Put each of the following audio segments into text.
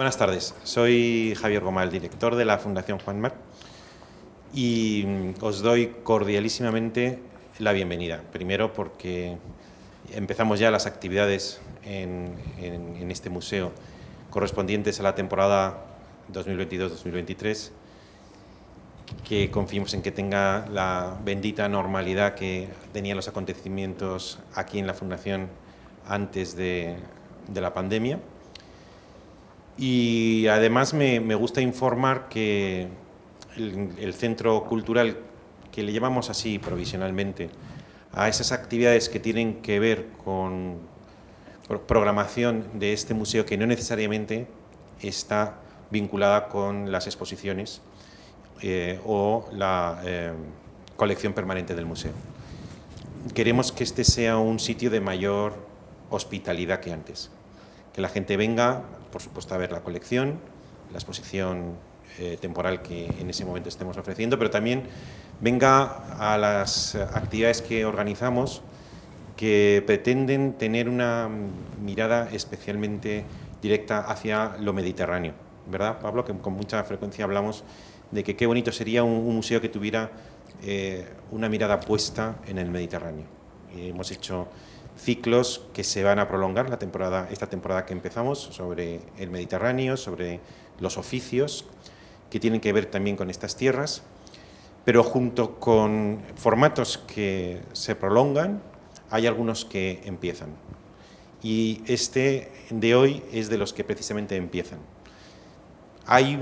Buenas tardes, soy Javier Gomal, director de la Fundación Juan Mar, y mm, os doy cordialísimamente la bienvenida. Primero porque empezamos ya las actividades en, en este museo correspondientes a la temporada 2022-2023 que confiemos en que tenga la bendita normalidad que tenían los acontecimientos aquí en la Fundación antes de, la pandemia. Y además me, gusta informar que el, centro cultural, que le llamamos así provisionalmente, a esas actividades que tienen que ver con programación de este museo que no necesariamente está vinculada con las exposiciones, eh, o la eh, colección permanente del museo. Queremos que este sea un sitio de mayor hospitalidad que antes. Que la gente venga, por supuesto, a ver la colección, la exposición eh, temporal que en ese momento estemos ofreciendo, pero también venga a las actividades que organizamos que pretenden tener una mirada especialmente directa hacia lo mediterráneo. ¿Verdad, Pablo? Que con mucha frecuencia hablamos de que qué bonito sería un, museo que tuviera eh, una mirada puesta en el Mediterráneo. hemos hecho ciclos que se van a prolongar esta temporada que empezamos sobre el Mediterráneo, sobre los oficios que tienen que ver también con estas tierras, pero junto con formatos que se prolongan, hay algunos que empiezan. Y este de hoy es de los que precisamente empiezan. Hay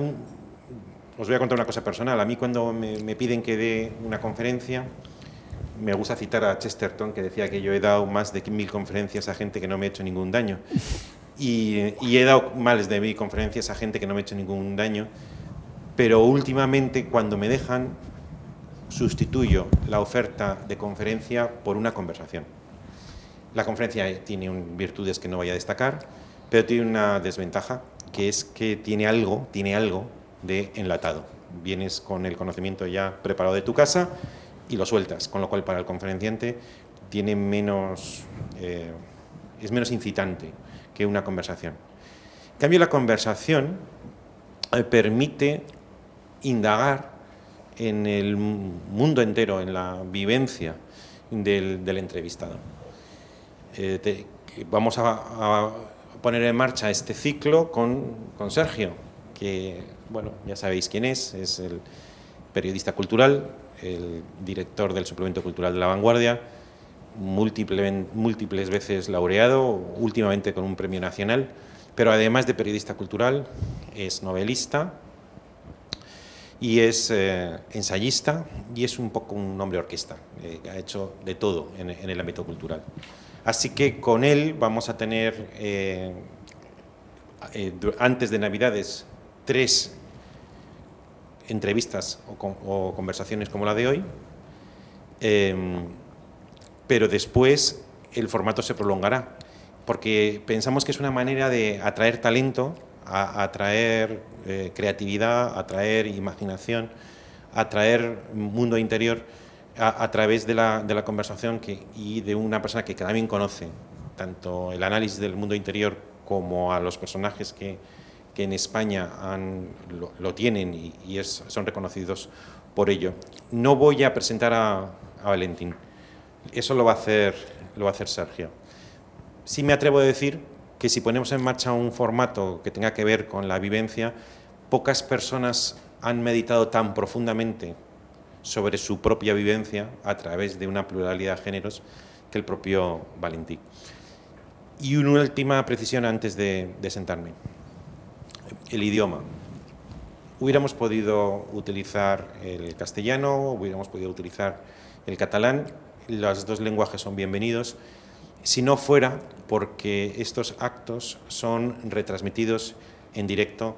os voy a contar una cosa personal. A mí cuando me, piden que dé una conferencia, me gusta citar a Chesterton, que decía que yo he dado más de mil conferencias a gente que no me ha hecho ningún daño. Y, he dado más de mil conferencias a gente que no me ha hecho ningún daño. Pero últimamente, cuando me dejan, sustituyo la oferta de conferencia por una conversación. La conferencia tiene virtudes que no voy a destacar, pero tiene una desventaja, que es que tiene algo, tiene algo de enlatado. Vienes con el conocimiento ya preparado de tu casa y lo sueltas, con lo cual para el conferenciante tiene menos, eh, es menos incitante que una conversación. En cambio, la conversación eh, permite indagar en el mundo entero, en la vivencia del, entrevistado. Eh, vamos a, poner en marcha este ciclo con, con Sergio, que bueno, ya sabéis quién es, es el periodista cultural, el director del suplemento cultural de La Vanguardia, múltiples veces laureado, últimamente con un premio nacional, pero además de periodista cultural, es novelista y es eh, ensayista y es un poco un hombre orquesta, eh, ha hecho de todo en, el ámbito cultural. Así que con él vamos a tener, eh, antes de Navidades, tres entrevistas o, conversaciones como la de hoy, em, pero después el formato se prolongará, porque pensamos que es una manera de atraer talento, atraer eh, creatividad, atraer imaginación, atraer mundo interior a, través de la, conversación y de una persona que también conoce tanto el análisis del mundo interior como a los personajes que, que en España lo, tienen y, son reconocidos por ello. No voy a presentar a, Valentín, eso lo va, a hacer, lo va a hacer Sergio. Sí me atrevo a decir que si ponemos en marcha un formato que tenga que ver con la vivencia, pocas personas han meditado tan profundamente sobre su propia vivencia a través de una pluralidad de géneros que el propio Valentín. Y una última precisión antes de sentarme el idioma. Hubiéramos podido utilizar el castellano, hubiéramos podido utilizar el catalán, los dos lenguajes son bienvenidos, si no fuera porque estos actos son retransmitidos en directo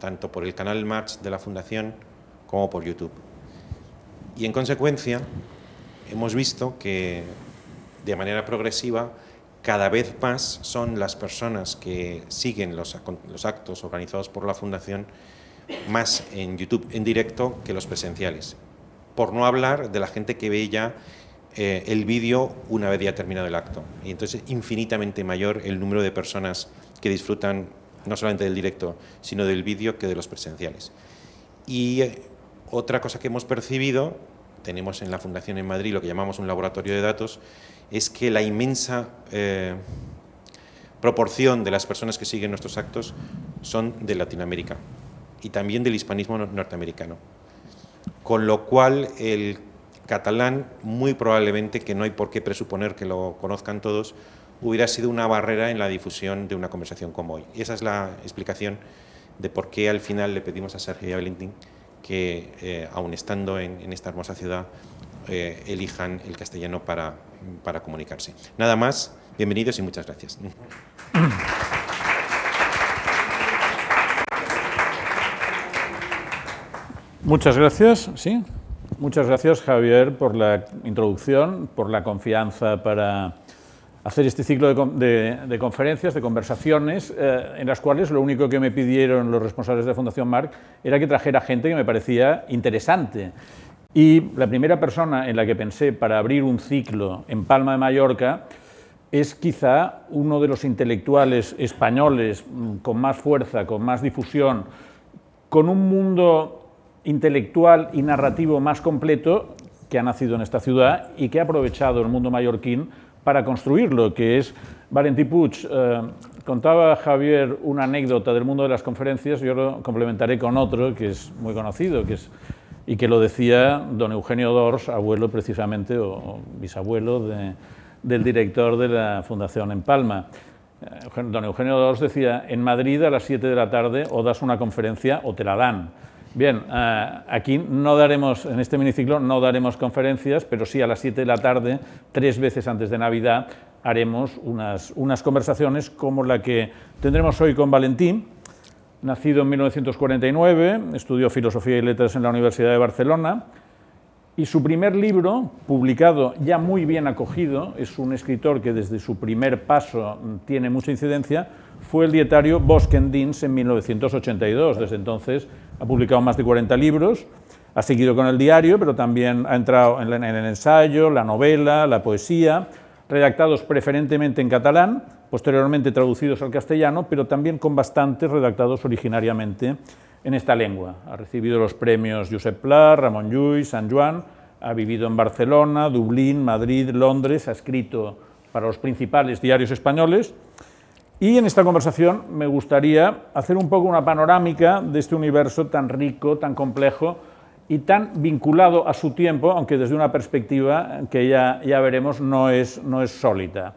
tanto por el canal March de la Fundación como por YouTube. Y en consecuencia hemos visto que de manera progresiva cada vez más son las personas que siguen los, actos organizados por la Fundación más en YouTube en directo que los presenciales. Por no hablar de la gente que ve ya eh, el vídeo una vez ya terminado el acto. Y entonces infinitamente mayor el número de personas que disfrutan no solamente del directo, sino del vídeo que de los presenciales. Y eh, otra cosa que hemos percibido, tenemos en la Fundación en Madrid lo que llamamos un laboratorio de datos, es que la inmensa eh, proporción de las personas que siguen nuestros actos son de Latinoamérica y también del hispanismo norteamericano. Con lo cual, el catalán, muy probablemente, que no hay por qué presuponer que lo conozcan todos, hubiera sido una barrera en la difusión de una conversación como hoy. Y esa es la explicación de por qué al final le pedimos a Sergio y a Valentín que, eh, aun estando en, esta hermosa ciudad, eh, elijan el castellano para, para comunicarse. Nada más, bienvenidos y muchas gracias. Muchas gracias, sí. Muchas gracias, Javier, por la introducción, por la confianza para hacer este ciclo de, conferencias, de conversaciones, eh, en las cuales lo único que me pidieron los responsables de Fundación Marc era que trajera gente que me parecía interesante. Y la primera persona en la que pensé para abrir un ciclo en Palma de Mallorca es quizá uno de los intelectuales españoles mm, con más fuerza, con más difusión, con un mundo intelectual y narrativo más completo que ha nacido en esta ciudad y que ha aprovechado el mundo mallorquín para construirlo, que es Valentí Puig. Eh, contaba Javier una anécdota del mundo de las conferencias, yo lo complementaré con otro que es muy conocido, que es, y que lo decía don Eugenio Dors, abuelo precisamente, o, bisabuelo del director de la Fundación en Palma. Eh, don Eugenio Dors decía, en Madrid a las 7 de la tarde o das una conferencia o te la dan. Bien, eh, aquí no daremos, en este miniciclo no daremos conferencias, pero sí a las 7 de la tarde, tres veces antes de Navidad, haremos unas, unas conversaciones como la que tendremos hoy con Valentín, nacido en 1949, estudió Filosofía y Letras en la Universidad de Barcelona, y su primer libro, publicado ya muy bien acogido, es un escritor que desde su primer paso tiene mucha incidencia, fue el dietario Boskendins en 1982. Desde entonces ha publicado más de 40 libros, ha seguido con el diario, pero también ha entrado en el ensayo, la novela, la poesía, redactados preferentemente en catalán, posteriormente traducidos al castellano, pero también con bastantes redactados originariamente en esta lengua. Ha recibido los premios Josep Pla, Ramón Llull, San Juan, ha vivido en Barcelona, Dublín, Madrid, Londres, ha escrito para los principales diarios españoles y en esta conversación me gustaría hacer un poco una panorámica de este universo tan rico, tan complejo y tan vinculado a su tiempo, aunque desde una perspectiva que ya, ya veremos no es, no es sólida.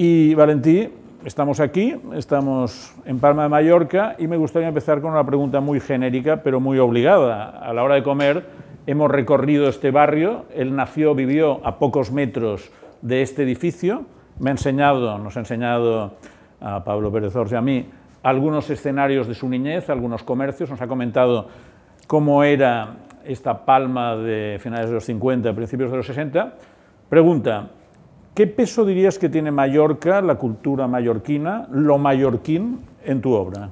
Y Valentí, estamos aquí, estamos en Palma de Mallorca y me gustaría empezar con una pregunta muy genérica, pero muy obligada. A la hora de comer hemos recorrido este barrio, él nació, vivió a pocos metros de este edificio, me ha enseñado, nos ha enseñado a Pablo Pérez Ors y a mí algunos escenarios de su niñez, algunos comercios, nos ha comentado cómo era esta palma de finales de los 50, principios de los 60. Pregunta, ¿qué peso dirías que tiene Mallorca, la cultura mallorquina, lo mallorquín en tu obra?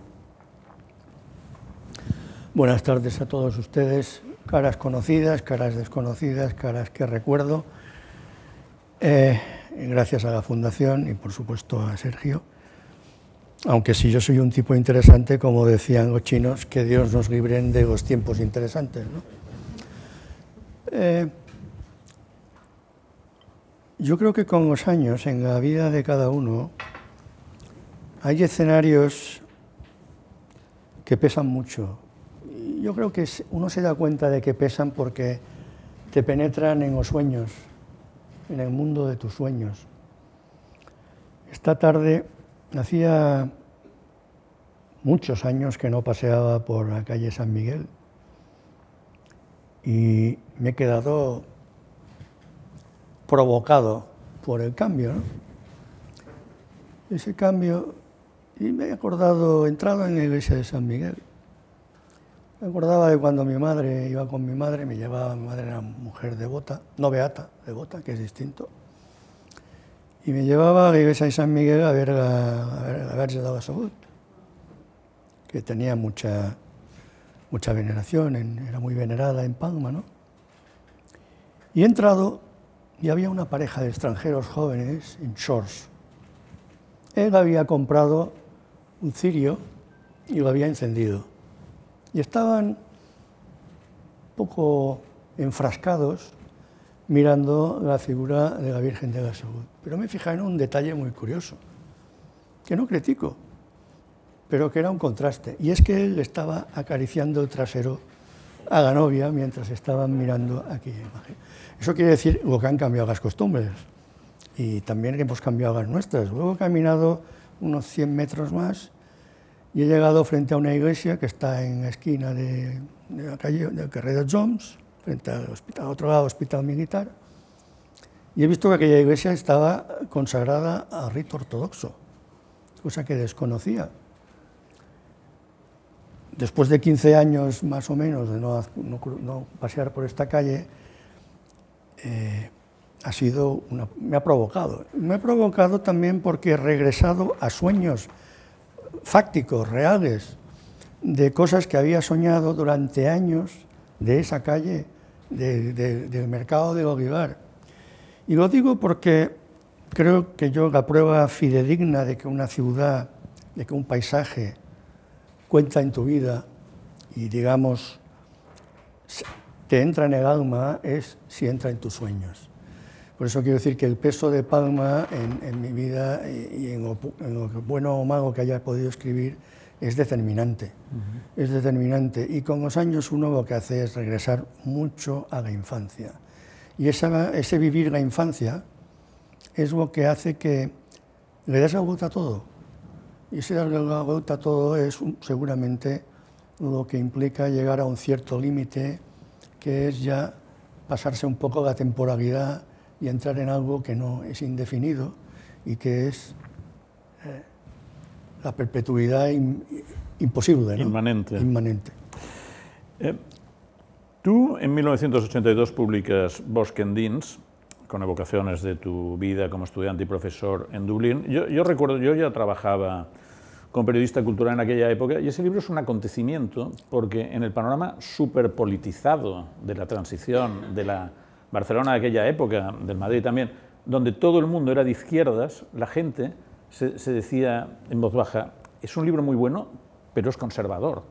Buenas tardes a todos ustedes, caras conocidas, caras desconocidas, caras que recuerdo. Eh, gracias a la Fundación y por supuesto a Sergio. Aunque si yo soy un tipo interesante, como decían los chinos, que Dios nos libre de los tiempos interesantes. Eh, yo creo que con los años, en la vida de cada uno, hay escenarios que pesan mucho. Yo creo que uno se da cuenta de que pesan porque te penetran en los sueños, en el mundo de tus sueños. Esta tarde hacía muchos años que no paseaba por la calle San Miguel y me he quedado provocado por el cambio. Ese cambio, y me he acordado, entrado en la iglesia de San Miguel, me acordaba de cuando mi madre iba con mi madre, me llevaba, mi madre era mujer devota, no beata, devota, que es distinto. Y me llevaba a la iglesia de San Miguel a ver a, ver, a Verge de la Salud, que tenía mucha, mucha veneración, era muy venerada en Palma. Y he entrado y había una pareja de extranjeros jóvenes en shorts. Él había comprado un cirio y lo había encendido. Y estaban un poco enfrascados mirando la figura de la Virgen de la Salud. Pero me fijé en un detalle muy curioso, que no critico, pero que era un contraste. Y es que él estaba acariciando el trasero a la novia mientras estaban mirando aquella imagen. Eso quiere decir que han cambiado las costumbres y también que hemos cambiado las nuestras. Luego he caminado unos 100 metros más y he llegado frente a una iglesia que está en la esquina de, la calle del Carrer de Joms, frente al hospital, otro lado, hospital militar, y he visto que aquella iglesia estaba consagrada al rito ortodoxo, cosa que desconocía. Después de 15 años más o menos de no, pasear por esta calle, eh, ha sido me ha provocado. Me ha provocado también porque he regresado a sueños fácticos, reales, de cosas que había soñado durante años de esa calle, del mercado de Olivar. Y lo digo porque creo que yo la prueba fidedigna de que una ciudad, de que un paisaje cuenta en tu vida y digamos te entra en el alma es si entra en tus sueños. Por eso quiero decir que el peso de Palma en, mi vida y en lo, bueno o malo que haya podido escribir es determinante. Es determinante. Y con los años uno lo que hace es regresar mucho a la infancia. Y ese vivir la infancia es lo que hace que le des la vuelta a todo. Y ese darle la vuelta a todo es seguramente lo que implica llegar a un cierto límite, que es ya pasarse un poco la temporalidad y entrar en algo que no es indefinido y que es eh, la perpetuidad imposible. Inmanente. Inmanente. Eh, tú en 1982 publicas Bosque Endins, con evocaciones de tu vida como estudiante y profesor en Dublín. Yo, yo recuerdo, yo ya trabajaba como periodista cultural en aquella época, y ese libro es un acontecimiento porque en el panorama superpolitizado de la transición, de la Barcelona de aquella época, del Madrid también, donde todo el mundo era de izquierdas, la gente se, decía en voz baja, es un libro muy bueno, pero es conservador.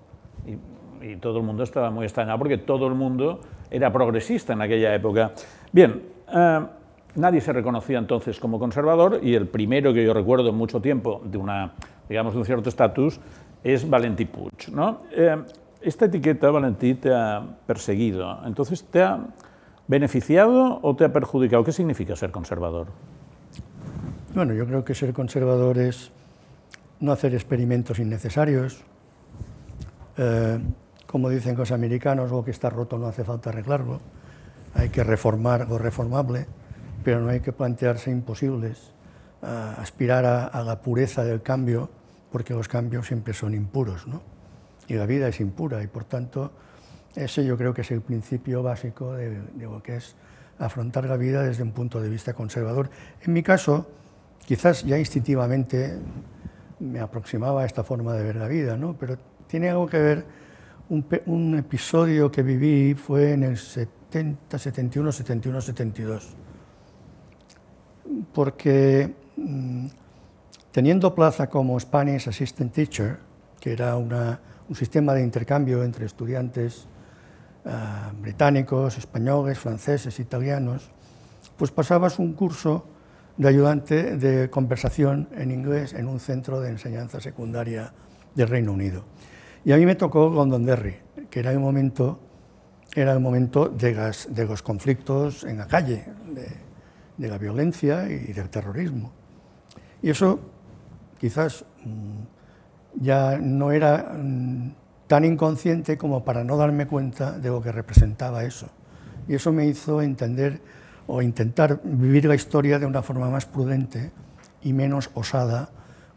Y, todo el mundo estaba muy extrañado porque todo el mundo era progresista en aquella época. Bien, eh, nadie se reconocía entonces como conservador y el primero que yo recuerdo en mucho tiempo de, una, digamos, de un cierto estatus es Valentí Puig. ¿no? Eh, esta etiqueta, Valentí, te ha perseguido, entonces te ha beneficiado o te ha perjudicado? ¿Qué significa ser conservador? Bueno, yo creo que ser conservador es no hacer experimentos innecesarios. Eh, como dicen los americanos, lo que está roto no hace falta arreglarlo. Hay que reformar lo reformable, pero no hay que plantearse imposibles, aspirar a, la pureza del cambio, porque los cambios siempre son impuros, ¿no? Y la vida es impura y por tanto ese yo creo que es el principio básico de, lo que es afrontar la vida desde un punto de vista conservador. En mi caso, quizás ya instintivamente me aproximaba a esta forma de ver la vida, ¿no? pero tiene algo que ver, un, episodio que viví fue en el 70, 71, 71, 72, porque teniendo plaza como Spanish Assistant Teacher, que era un sistema de intercambio entre estudiantes Ah, británicos, españoles, franceses, italianos, pues pasabas un curso de ayudante de conversación en inglés en un centro de enseñanza secundaria del Reino Unido. Y a mí me tocó Londonderry, que era el momento, era el momento de, los conflictos en la calle, de, la violencia y del terrorismo. Y eso quizás mm, ya no era mm, tan inconsciente como para no darme cuenta de lo que representaba eso. Y eso me hizo entender o intentar vivir la historia de una forma más prudente y menos osada,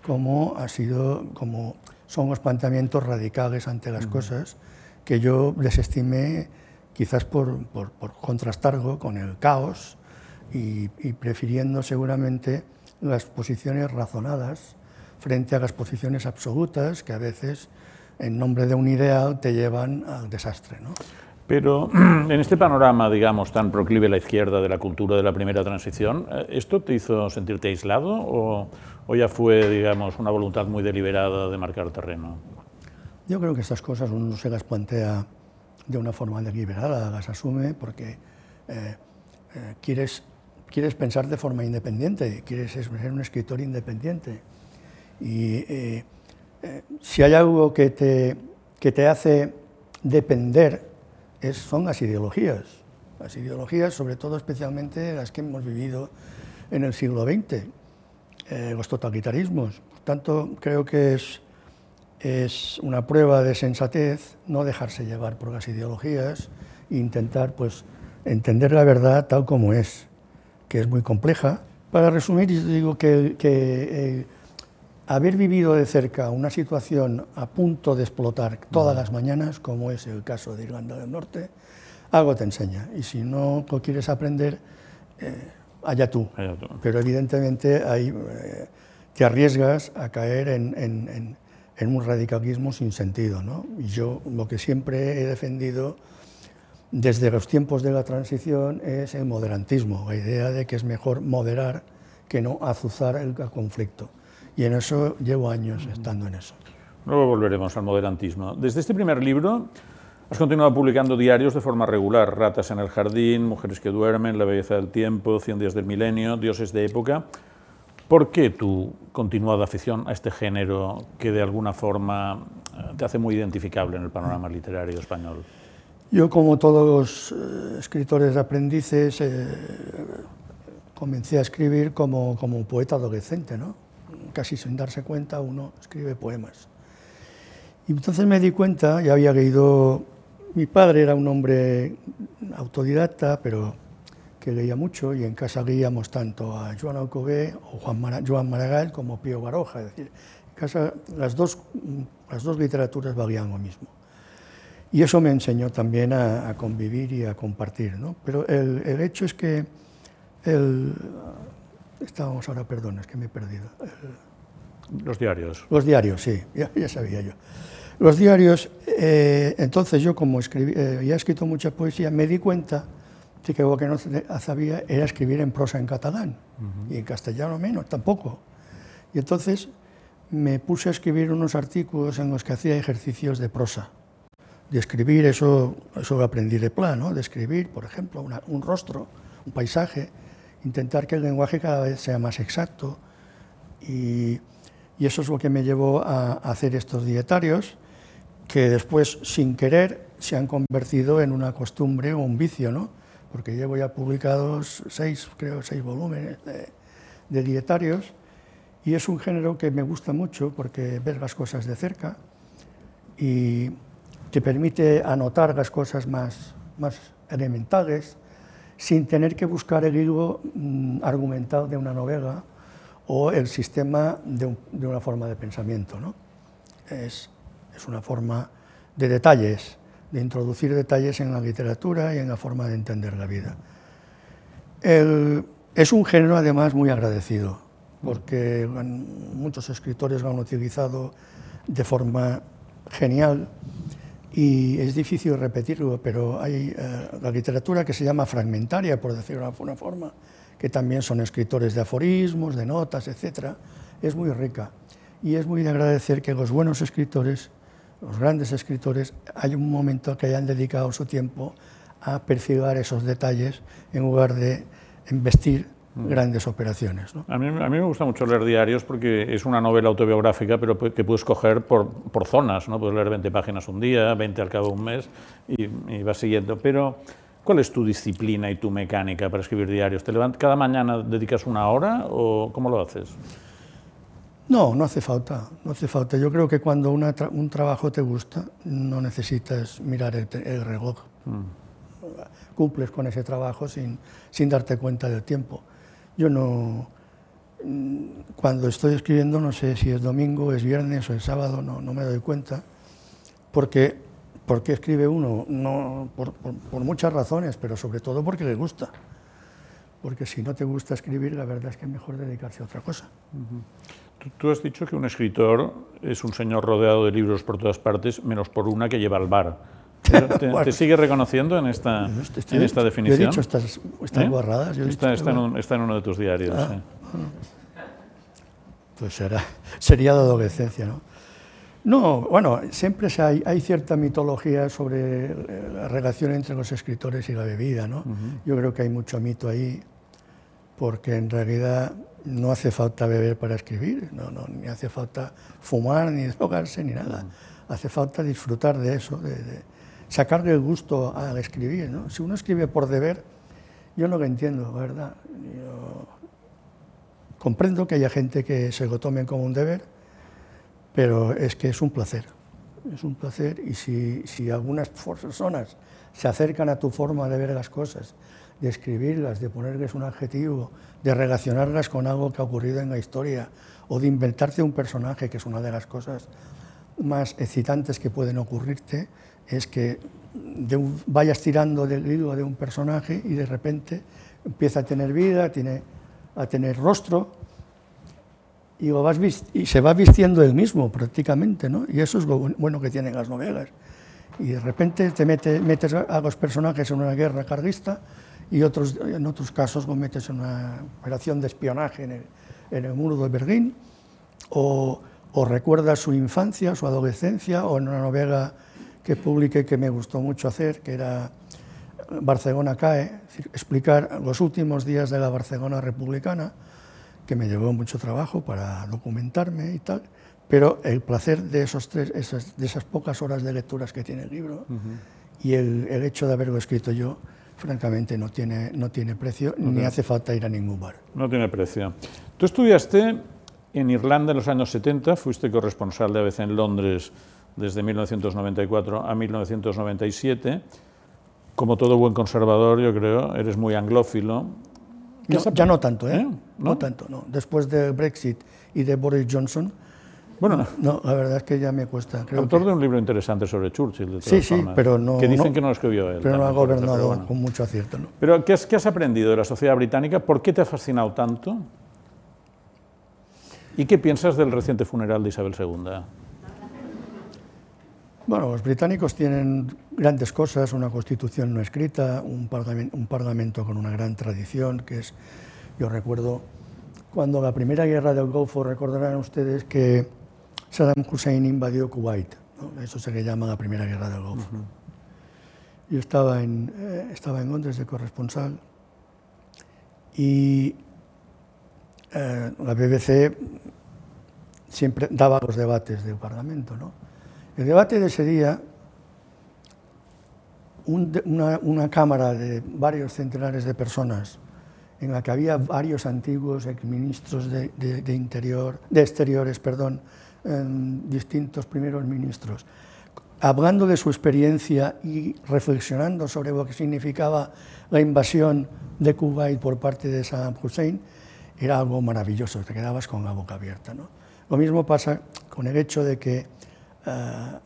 como ha sido, como son los planteamientos radicales ante las cosas que yo desestimé quizás por, por, contrastarlo con el caos y, y prefiriendo seguramente las posiciones razonadas frente a las posiciones absolutas que a veces en nombre de un ideal te llevan al desastre. ¿no? Pero en este panorama, digamos, tan proclive a la izquierda de la cultura de la primera transición, eh, ¿esto te hizo sentirte aislado o, o ya fue, digamos, una voluntad muy deliberada de marcar terreno? Yo creo que estas cosas uno se las plantea de una forma deliberada, las asume porque eh, eh, quieres, quieres pensar de forma independiente, quieres ser un escritor independiente. Y eh, si hay algo que te, que te hace depender, es, son las ideologías. Las ideologías, sobre todo especialmente las que hemos vivido en el siglo XX, los totalitarismos. Por tanto, creo que es es una prueba de sensatez no dejarse llevar por las ideologías e intentar pues, entender la verdad tal como es, que es muy compleja. Para resumir, yo digo que, eh, haber vivido de cerca una situación a punto de explotar todas las mañanas, como es el caso de Irlanda del Norte, algo te enseña. Y si no lo quieres aprender, eh, allá, tú. Pero evidentemente ahí eh, te arriesgas a caer en en un radicalismo sin sentido. ¿no? Y yo lo que siempre he defendido desde los tiempos de la transición es el moderantismo, la idea de que es mejor moderar que no azuzar el conflicto. Y en eso llevo años estando en eso. Luego volveremos al moderantismo. Desde este primer libro has continuado publicando diarios de forma regular, Ratas en el jardín, Mujeres que duermen, La belleza del tiempo, Cien días del milenio, Dioses de época. ¿Por qué tu continuada afición a este género que de alguna forma eh, te hace muy identificable en el panorama literario español? Yo, como todos los eh, escritores aprendices, eh, comencé a escribir como, como poeta adolescente, ¿no? casi sin darse cuenta uno escribe poemas. Y entonces me di cuenta, ya había leído, mi padre era un hombre autodidacta, pero que leía mucho y en casa leíamos tanto a Joan Alcover o Juan Joan Maragall como Pío Baroja. Es decir, en casa las dos, las dos literaturas valían lo mismo. Y eso me enseñó también a, convivir y a compartir. ¿no? Pero el, el, hecho es que el, estábamos ahora, perdón, es que me he perdido. los diarios. Los diarios, sí, ya, ya sabía yo. Los diarios, eh, entonces yo como escribí, eh, ya he escrito mucha poesía, me di cuenta que lo que no sabía era escribir en prosa en catalán y en castellano menos, tampoco. Y entonces me puse a escribir unos artículos en los que hacía ejercicios de prosa. De escribir, eso, eso aprendí de plano, de escribir, por ejemplo, un rostro, un paisaje, intentar que el lenguaje cada vez sea más exacto. Y, eso es lo que me llevó a, hacer estos dietarios, que después, sin querer, se han convertido en una costumbre o un vicio, ¿no? porque llevo ya publicados seis, creo, seis volúmenes de, dietarios, y es un género que me gusta mucho porque ves las cosas de cerca y te permite anotar las cosas más, más elementales sin tener que buscar el hilo mm, argumental de una novela o el sistema de, una forma de pensamiento. ¿no? Es, es una forma de detalles de introducir detalles en la literatura y en la forma de entender la vida. es un género además muy agradecido, porque muchos escritores lo han utilizado de forma genial y es difícil repetirlo, pero hay eh, la literatura que se llama fragmentaria, por decirlo de alguna forma, que también son escritores de aforismos, de notas, etc., es muy rica. Y es muy de agradecer que los buenos escritores los grandes escritores, hay un momento que hayan dedicado su tiempo a perfilar esos detalles en lugar de investir. Grandes operaciones. A, mí, a, mí, me gusta mucho leer diarios porque es una novela autobiográfica, pero que puedes coger por, por zonas, ¿no? puedes leer 20 páginas un día, 20 al cabo de un mes y, y vas siguiendo. Pero, ¿cuál es tu disciplina y tu mecánica para escribir diarios? ¿Te levantas cada mañana, dedicas una hora o cómo lo haces? No, no hace falta, no hace falta. Yo creo que cuando un trabajo te gusta, no necesitas mirar el, reloj. Mm. Cumples con ese trabajo sin, sin, darte cuenta del tiempo. Yo no, cuando estoy escribiendo, no sé si es domingo, es viernes o es sábado, no, me doy cuenta, porque, porque escribe uno, no, por, muchas razones, pero sobre todo porque le gusta. Porque si no te gusta escribir, la verdad es que es mejor dedicarse a otra cosa. Tú has dicho que un escritor es un señor rodeado de libros por todas partes, menos por una que lleva al bar. ¿Te, sigue reconociendo en esta, en esta definición? Yo he dicho estas, estas ¿Eh? está, está, en está, en uno de tus diarios. Ah, Pues será, sería de adolescencia, ¿no? No, bueno, siempre hay, hay, cierta mitología sobre eh, la relación entre los escritores y la bebida, ¿no? Yo creo que hay mucho mito ahí, porque en realidad no hace falta beber para escribir, no, no, ni hace falta fumar, ni drogarse, ni nada. Hace falta disfrutar de eso, de, de sacarle el gusto al escribir, ¿no? Si uno escribe por deber, yo no lo entiendo, ¿verdad? Comprendo que haya gente que se lo tome como un deber, pero es que es un placer, es un placer y si, si algunas personas se acercan a tu forma de ver las cosas, de escribirlas, de ponerles un adjetivo, de relacionarlas con algo que ha ocurrido en la historia o de inventarte un personaje, que es una de las cosas más excitantes que pueden ocurrirte, es que vayas tirando del hilo de un personaje y de repente empieza a tener vida, tiene, a tener rostro y, se va vistiendo él mismo prácticamente, ¿no? Y eso es lo bueno que tienen las novelas. Y de repente te mete, metes a los personajes en una guerra carguista y otros, en otros casos lo metes en una operación de espionaje en el, en muro de Berlín o, o recuerdas su infancia, su adolescencia o en una novela que publiqué que me gustó mucho hacer, que era Barcelona cae, explicar los últimos días de la Barcelona republicana, que me llevó mucho trabajo para documentarme y tal, pero el placer de, esos tres, esas, de esas pocas horas de lecturas que tiene el libro uh -huh. y el, el, hecho de haberlo escrito yo, francamente no tiene, no tiene precio, okay. ni hace falta ir a ningún bar. No tiene precio. Tú estudiaste en Irlanda en los años 70, fuiste corresponsal de ABC en Londres desde 1994 a 1997. Como todo buen conservador, yo creo, eres muy anglófilo no, ya no tanto, ¿eh? ¿Eh? ¿No? ¿No? tanto, no. Después de Brexit y de Boris Johnson, bueno, no, la verdad es que ya me cuesta. Creo autor que... de un libro interesante sobre Churchill, de sí, sí, formas, pero no. Que dicen que no lo escribió él. Pero no ha gobernado pero bueno. con mucho acierto, ¿no? Pero ¿qué has, ¿qué has aprendido de la sociedad británica? ¿Por qué te ha fascinado tanto? ¿Y qué piensas del reciente funeral de Isabel II? Bueno, los británicos tienen grandes cosas, una constitución no escrita, un parlamento, un parlamento, con una gran tradición, que es, yo recuerdo, cuando la primera guerra del Golfo, recordarán ustedes que Saddam Hussein invadió Kuwait, ¿no? eso se le llama la primera guerra del Golfo. Uh -huh. Yo estaba en, eh, estaba en Londres de corresponsal y eh, la BBC siempre daba los debates del Parlamento, ¿no? El debate de ese día, un, una, una, cámara de varios centenares de personas, en la que había varios antiguos exministros de, interior, de exteriores, perdón, eh, distintos primeros ministros, hablando de su experiencia y reflexionando sobre lo que significaba la invasión de Kuwait por parte de Saddam Hussein, era algo maravilloso, te quedabas con la boca abierta. ¿no? Lo mismo pasa con el hecho de que Uh,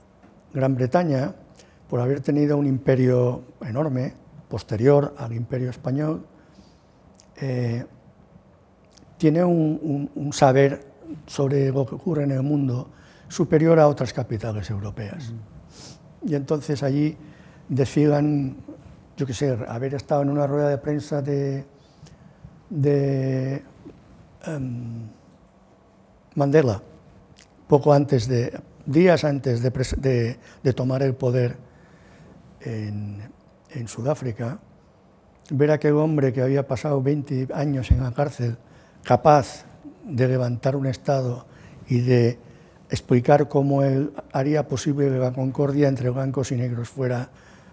Gran Bretaña, por haber tenido un imperio enorme, posterior al imperio español, eh, tiene un, un, un, saber sobre lo que ocurre en el mundo superior a otras capitales europeas. Mm. Y entonces allí desfilan, yo qué sé, haber estado en una rueda de prensa de, de um, Mandela, poco antes de, días antes de, tomar el poder en, Sudáfrica, ver a aquel hombre que había pasado 20 años en la cárcel, capaz de levantar un Estado y de explicar cómo él haría posible la concordia entre blancos y negros fuera,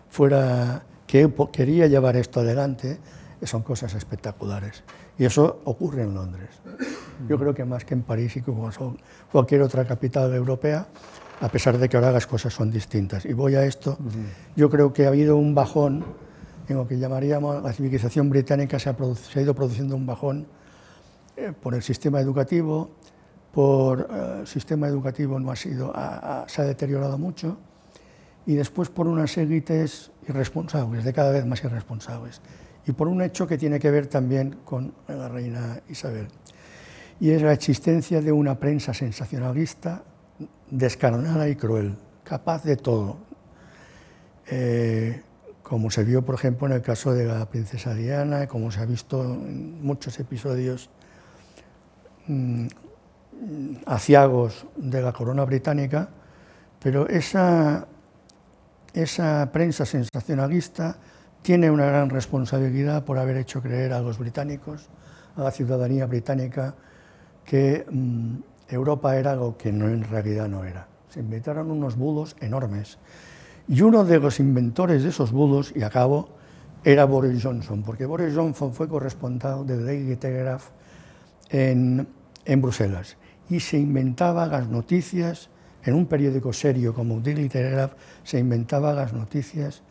fuera que él quería llevar esto adelante, son cosas espectaculares. Y eso ocurre en Londres. Yo creo que más que en París y como cualquier otra capital europea, a pesar de que ahora las cosas son distintas. Y voy a esto, yo creo que ha habido un bajón en lo que llamaríamos la civilización británica, se ha, se ha ido produciendo un bajón eh, por el sistema educativo, por el eh, sistema educativo no ha sido, ha, ha, se ha deteriorado mucho, y después por unas élites irresponsables, de cada vez más irresponsables, y por un hecho que tiene que ver también con la reina Isabel y es la existencia de una prensa sensacionalista, descarnada y cruel, capaz de todo. Eh, como se vio, por ejemplo, en el caso de la princesa Diana, como se ha visto en muchos episodios, mmm, aciagos de la corona británica, pero esa, esa prensa sensacionalista tiene una gran responsabilidad por haber hecho creer a los británicos, a la ciudadanía británica, que mm, Europa era algo que no, en realidad no era. Se inventaron unos bulos enormes. Y uno de los inventores de esos bulos, y acabo, era Boris Johnson, porque Boris Johnson fue corresponsal del Daily Telegraph en, en Bruselas y se inventaba las noticias, en un periódico serio como Daily Telegraph, se inventaba las noticias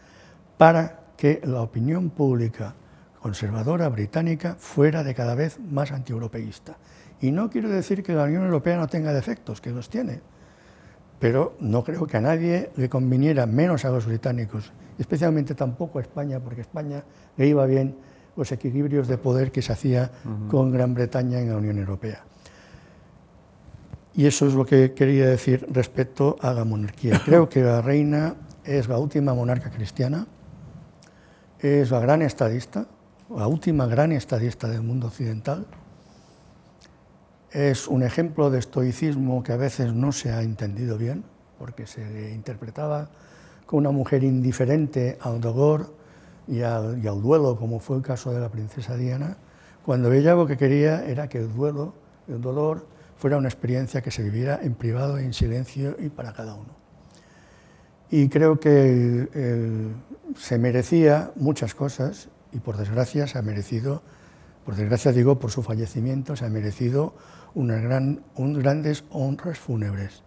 para que la opinión pública conservadora británica fuera de cada vez más antieuropeísta. Y no quiero decir que la Unión Europea no tenga defectos, que los tiene, pero no creo que a nadie le conviniera, menos a los británicos, especialmente tampoco a España, porque a España le iba bien los equilibrios de poder que se hacía con Gran Bretaña en la Unión Europea. Y eso es lo que quería decir respecto a la monarquía. Creo que la reina es la última monarca cristiana, es la gran estadista, la última gran estadista del mundo occidental, es un ejemplo de estoicismo que a veces no se ha entendido bien, porque se interpretaba como una mujer indiferente al dolor y al, duelo, como fue el caso de la princesa Diana, cuando ella lo que quería era que el duelo, el dolor, fuera una experiencia que se viviera en privado, en silencio y para cada uno. Y creo que se merecía muchas cosas y por desgracia se ha merecido, por desgracia digo, por su fallecimiento, se ha merecido unas gran, grandes honras fúnebres.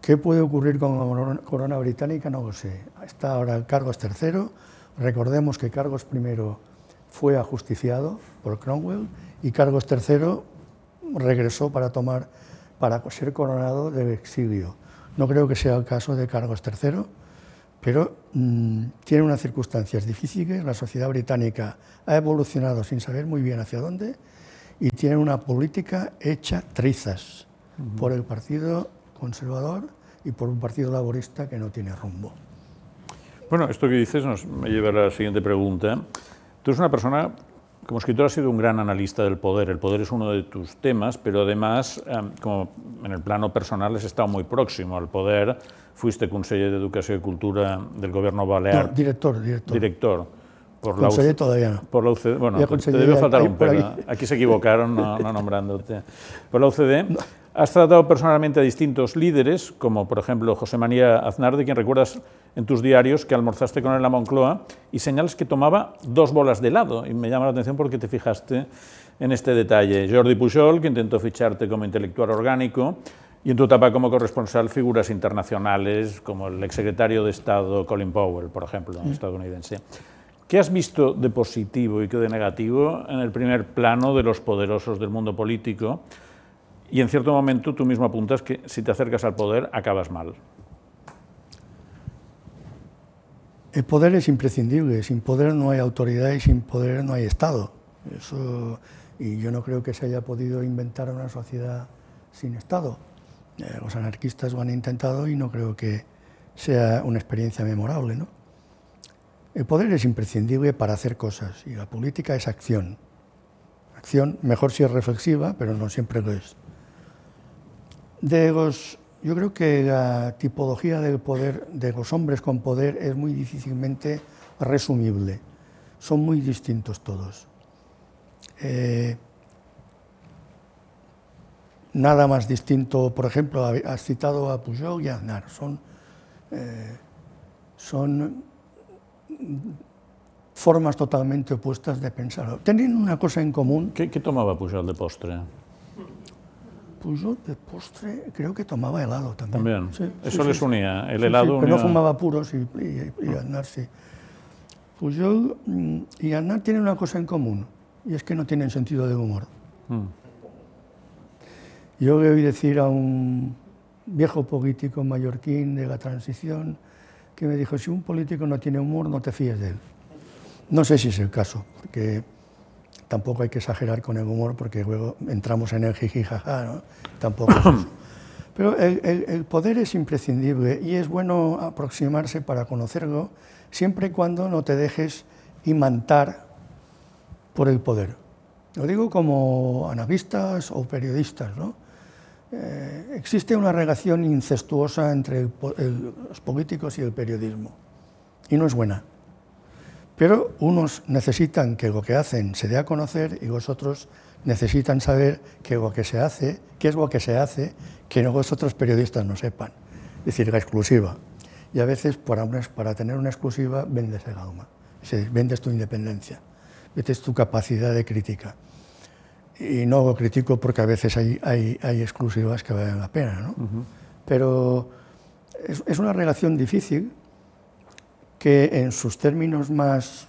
¿Qué puede ocurrir con la corona británica? No lo sé. Está ahora Cargos III. Recordemos que Cargos I fue ajusticiado por Cromwell y Cargos III regresó para tomar para ser coronado del exilio. No creo que sea el caso de Cargos III, pero mm, tiene unas circunstancias difíciles. La sociedad británica ha evolucionado sin saber muy bien hacia dónde y tiene una política hecha trizas por el Partido Conservador y por un Partido Laborista que no tiene rumbo. Bueno, esto que dices nos me lleva a la siguiente pregunta. Tú eres una persona, como escritor has sido un gran analista del poder. El poder es uno de tus temas, pero además, eh, como en el plano personal, has estado muy próximo al poder. Fuiste conseller de Educación y Cultura del Gobierno Balear. No, director, director. Director por la todavía no. Por la UCD, bueno, te debe faltar un pelo. Aquí. se equivocaron no, nombrándote. Por la UCD has tratado personalmente a distintos líderes, como por ejemplo José María Aznar, de quien recuerdas en tus diarios que almorzaste con él en la Moncloa, y señalas que tomaba dos bolas de helado. Y me llama la atención porque te fijaste en este detalle. Jordi Pujol, que intentó ficharte como intelectual orgánico, y en tu etapa como corresponsal figuras internacionales como el exsecretario de Estado Colin Powell, por ejemplo, mm. estadounidense. ¿Qué has visto de positivo y qué de negativo en el primer plano de los poderosos del mundo político? Y en cierto momento tú mismo apuntas que si te acercas al poder acabas mal. El poder es imprescindible, sin poder no hay autoridad y sin poder no hay Estado. Eso, y yo no creo que se haya podido inventar una sociedad sin Estado. Eh, los anarquistas lo han intentado y no creo que sea una experiencia memorable. ¿no? El poder es imprescindible para hacer cosas y la política es acción. Acción, mejor si es reflexiva, pero no siempre lo es. De los, yo creo que la tipología del poder, de los hombres con poder, es muy difícilmente resumible. Son muy distintos todos. Eh, nada más distinto, por ejemplo, has citado a Pujol y a Aznar. Son, eh, son formas totalmente opuestas de pensar. Tienen una cosa en común. ¿Qué, tomaba Pujol de postre? Pujol de postre creo que tomaba helado también. También. Sí, Eso les unía, el helado. pero no fumaba puros y, y, Aznar sí. Pujol mm, y Aznar tienen una cosa en común y es que no tienen sentido de humor. Mm. Yo le oí decir a un viejo político mallorquín de la transición que me dijo, si un político no tiene humor, no te fíes de él. No sé si es el caso, porque tampoco hay que exagerar con el humor, porque luego entramos en el jijijaja, ¿no? Tampoco es eso. Pero el, poder es imprescindible y es bueno aproximarse para conocerlo, siempre y cuando no te dejes imantar por el poder. Lo digo como analistas o periodistas, ¿no? eh, existe una relación incestuosa entre el el- los políticos y el periodismo, y no es buena. Pero unos necesitan que lo que hacen se dé a conocer y los otros necesitan saber que lo que se hace, qué es lo que se hace, que no los otros periodistas no sepan. Es decir, la exclusiva. Y a veces para, una- para tener una exclusiva vendes el alma, vendes tu independencia, vendes tu capacidad de crítica. Y no lo critico porque a veces hay, hay, hay exclusivas que valen la pena, ¿no? Pero es, es una relación difícil que en sus términos más,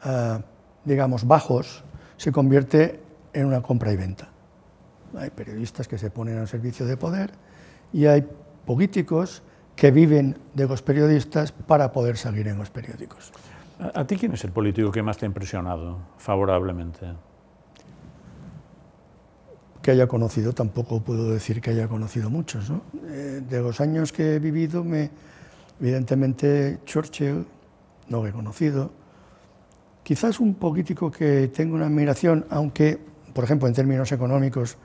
ah, digamos, bajos, se convierte en una compra y venta. Hay periodistas que se ponen al servicio de poder y hay políticos que viven de los periodistas para poder salir en los periódicos. ¿A, a ti quién es el político que más te ha impresionado favorablemente? que haya conocido, tampoco puedo decir que haya conocido muchos. ¿no? Eh, de los años que he vivido, me, evidentemente Churchill no lo he conocido. Quizás un político que tengo una admiración, aunque, por ejemplo, en términos económicos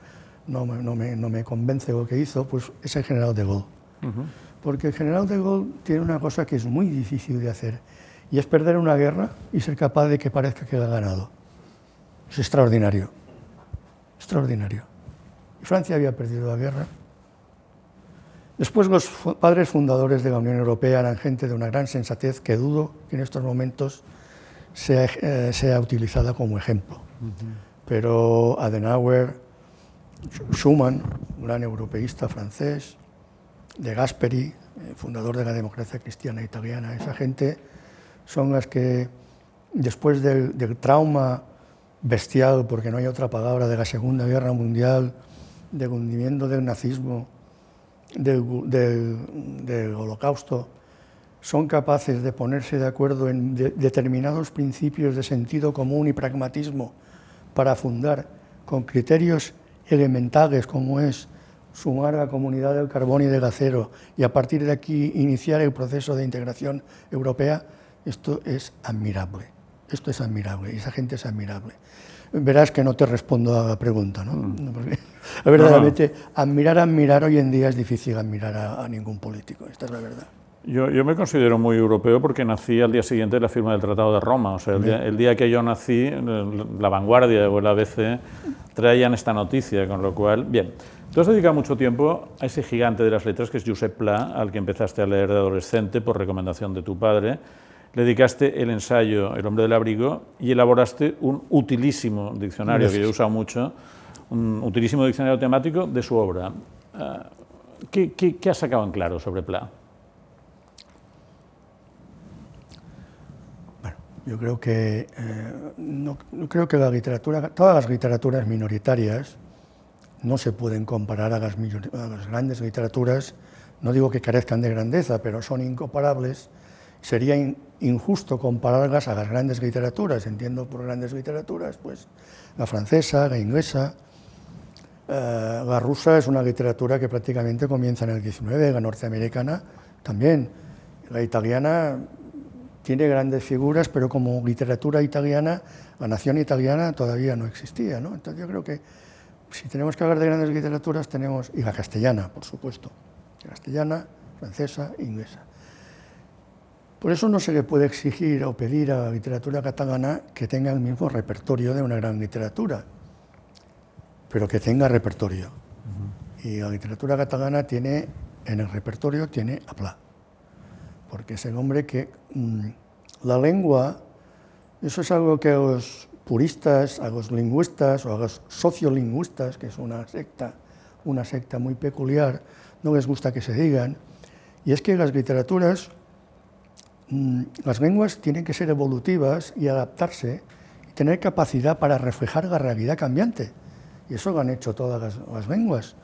no me, no me- no me convence lo que hizo, pues es el general de Gaulle. Porque el general de Gaulle tiene una cosa que es muy difícil de hacer, y es perder una guerra y ser capaz de que parezca que la ha ganado. Es extraordinario, extraordinario. Francia había perdido la guerra. Después los padres fundadores de la Unión Europea eran gente de una gran sensatez que dudo que en estos momentos sea, eh, sea utilizada como ejemplo. Pero Adenauer, Sch- Schuman, un gran europeísta francés, de Gasperi, eh, fundador de la democracia cristiana italiana, esa gente son las que después del, del trauma bestial, porque no hay otra palabra, de la Segunda Guerra Mundial, del hundimiento del nazismo, del, holocausto, son capaces de ponerse de acuerdo en de- determinados principios de sentido común y pragmatismo para fundar con criterios elementales como es sumar a la comunidad del carbón y del acero y a partir de aquí iniciar el proceso de integración europea, esto es admirable. Esto es admirable esa gente es admirable. Verás que no te respondo a la pregunta, ¿no? No, verdaderamente, admirar, admirar hoy en día es difícil admirar a, a ningún político, esta es la verdad. Yo, yo me considero muy europeo porque nací al día siguiente de la firma del Tratado de Roma. O sea, el día, el día que yo nací, la vanguardia o el ABC traían esta noticia, con lo cual, bien. Tú has dedicado mucho tiempo a ese gigante de las letras que es Josep Pla, al que empezaste a leer de adolescente por recomendación de tu padre. Le dedicaste el ensayo El hombre del abrigo y elaboraste un utilísimo diccionario que yo he usado mucho, un utilísimo diccionario temático de su obra. Ah, ¿Qué, qué, qué has sacado en claro sobre Pla? Bueno, yo creo que eh, no, no creo que la literatura, todas las literaturas minoritarias no se pueden comparar a las, millor- a las grandes literaturas. No digo que carezcan de grandeza, pero son incomparables. Sería in- injusto compararlas a las grandes literaturas. Entiendo por grandes literaturas, pues la francesa, la inglesa, eh, la rusa es una literatura que prácticamente comienza en el 19, la norteamericana también. La italiana tiene grandes figuras, pero como literatura italiana, la nación italiana todavía no existía. ¿no? Entonces yo creo que si tenemos que hablar de grandes literaturas, tenemos, y la castellana, por supuesto, castellana, francesa, inglesa. Por eso no se le puede exigir o pedir a la literatura catalana que tenga el mismo repertorio de una gran literatura, pero que tenga repertorio. Y la literatura catalana tiene, en el repertorio, tiene a Pla porque es el hombre que mm, la lengua, eso es algo que a los puristas, a los lingüistas o a los sociolingüistas, que es una secta, una secta muy peculiar, no les gusta que se digan, y es que las literaturas, las lenguas tienen que ser evolutivas y adaptarse y tener capacidad para reflejar la realidad cambiante, y eso lo han hecho todas las, lenguas.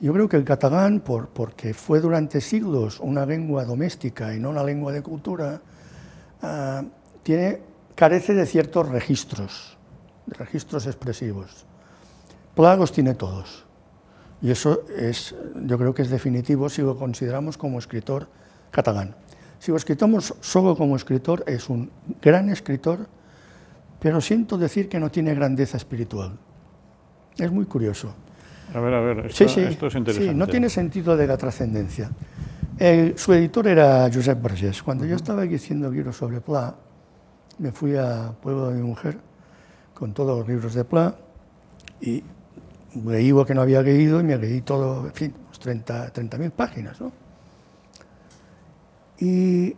Yo creo que el catalán, por, porque fue durante siglos una lengua doméstica y no una lengua de cultura, ah, carece de ciertos registros, registros expresivos. Pla los tiene todos. Y eso es, yo creo que es definitivo si lo consideramos como escritor catalán. Si escribimos solo como escritor, es un gran escritor, pero siento decir que no tiene grandeza espiritual. Es muy curioso. A ver, a ver, esto, Sí, sí, esto es interesante. sí, no tiene sentido de la trascendencia. Su editor era Josep Vergés. Cuando yo estaba aquí haciendo libros sobre Pla, me fui a Pueblo de mi mujer con todos los libros de Pla y leí lo que no había leído y me leí todo, en fin, unos 30 30.000 páginas. ¿no? Y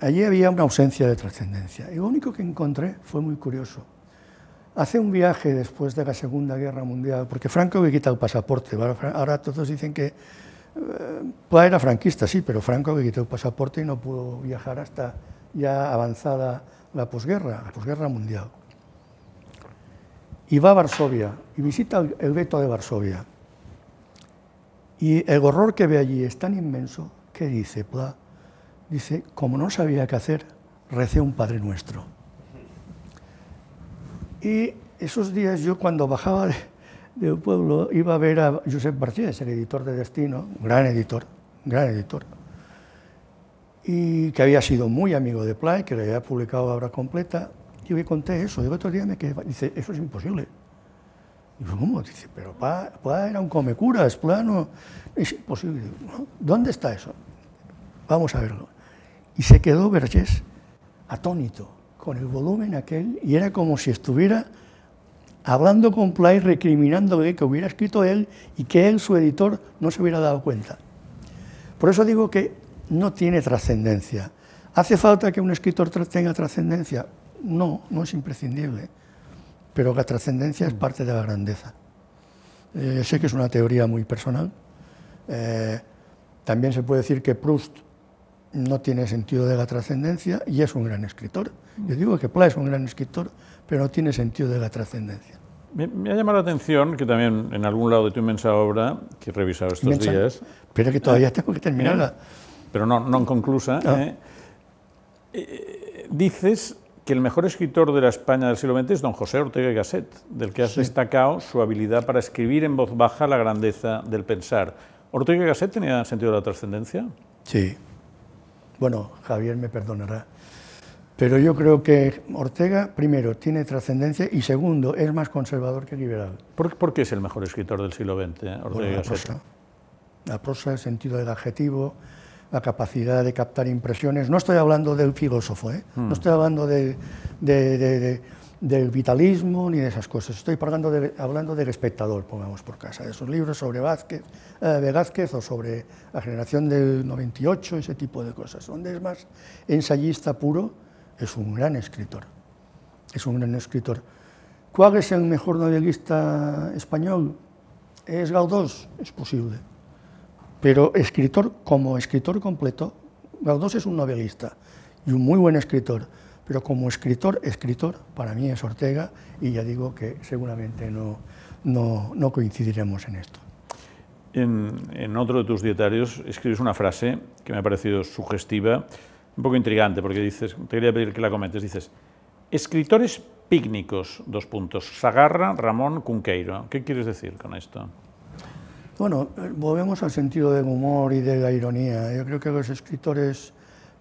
allí había una ausencia de trascendencia. Y lo único que encontré fue muy curioso. Hace un viaje después de la Segunda Guerra Mundial, porque Franco le quita el pasaporte. Ahora, todos dicen que eh, era franquista, sí, pero Franco le quitó el pasaporte y no pudo viajar hasta ya avanzada la posguerra, la posguerra mundial. Y va a Varsovia y visita el, gueto de Varsovia. Y el horror que ve allí es tan inmenso que dice Pla, dice, como no sabía qué hacer, recé un Padre Nuestro. Y esos días yo cuando bajaba de- del pueblo iba a ver a Josep Bargés, el editor de Destino, gran editor, gran editor, y que había sido muy amigo de Pla que le había publicado obra completa. Y le conté eso, y otro día me quedé, dice, eso es imposible. Y yo. Dice, pero Pla, Pla era un comecuras, Pla no, es imposible. Digo, "¿No? ¿Dónde está eso? Vamos a verlo. Y se quedó Vergés atónito con el volumen aquel y era como si estuviera hablando con Pla y recriminándole que hubiera escrito él y que él, su editor, no se hubiera dado cuenta. Por eso digo que no tiene trascendencia. ¿Hace falta que un escritor tenga trascendencia? No, no es imprescindible. Pero la trascendencia es parte de la grandeza. Eh, sé que es una teoría muy personal. Eh, también se puede decir que Proust no tiene sentido de la trascendencia y es un gran escritor. Yo digo que Pla es un gran escritor, pero no tiene sentido de la trascendencia. Me, me ha llamado la atención que también en algún lado de tu inmensa obra, que he revisado estos Inmensa. días, Pero que todavía tengo que terminarla. pero no, no inconclusa, Ah. eh, eh, dices que el mejor escritor de la España del siglo XX es don José Ortega y Gasset, del que has destacado su habilidad para escribir en voz baja la grandeza del pensar. ¿Ortega y Gasset tenía sentido de la trascendencia? Sí. Bueno, Javier me perdonará. Pero yo creo que Ortega, primero, tiene trascendencia y segundo, es más conservador que liberal. ¿Por, por qué es el mejor escritor del siglo XX, Ortega Bueno, y la Gasset? prosa. La prosa, el sentido del adjetivo, la capacidad de captar impresiones. No estoy hablando del filósofo, ¿eh? no estoy hablando de- de- de- de- del vitalismo ni de esas cosas. Estoy hablando, hablando del espectador, pongamos por casa, de esos libros sobre Vázquez, eh, de Vázquez o sobre la generación del 98, ese tipo de cosas. Donde es más ensayista puro, es un gran escritor. Es un gran escritor. ¿Cuál es el mejor novelista español? ¿Es Gaudós? Es posible. Pero escritor, como escritor completo, Gaudós es un novelista y un muy buen escritor. Pero como escritor, escritor, para mí es Ortega y ya digo que seguramente no, no, no coincidiremos en esto. En, en otro de tus dietarios escribes una frase que me ha parecido sugestiva, un poco intrigante, porque dices, te quería pedir que la comentes, dices, escritores pícnicos, dos puntos, Sagarra, Ramón, Cunqueiro. ¿Qué quieres decir con esto? Bueno, volvemos al sentido del humor y de la ironía. Yo creo que los escritores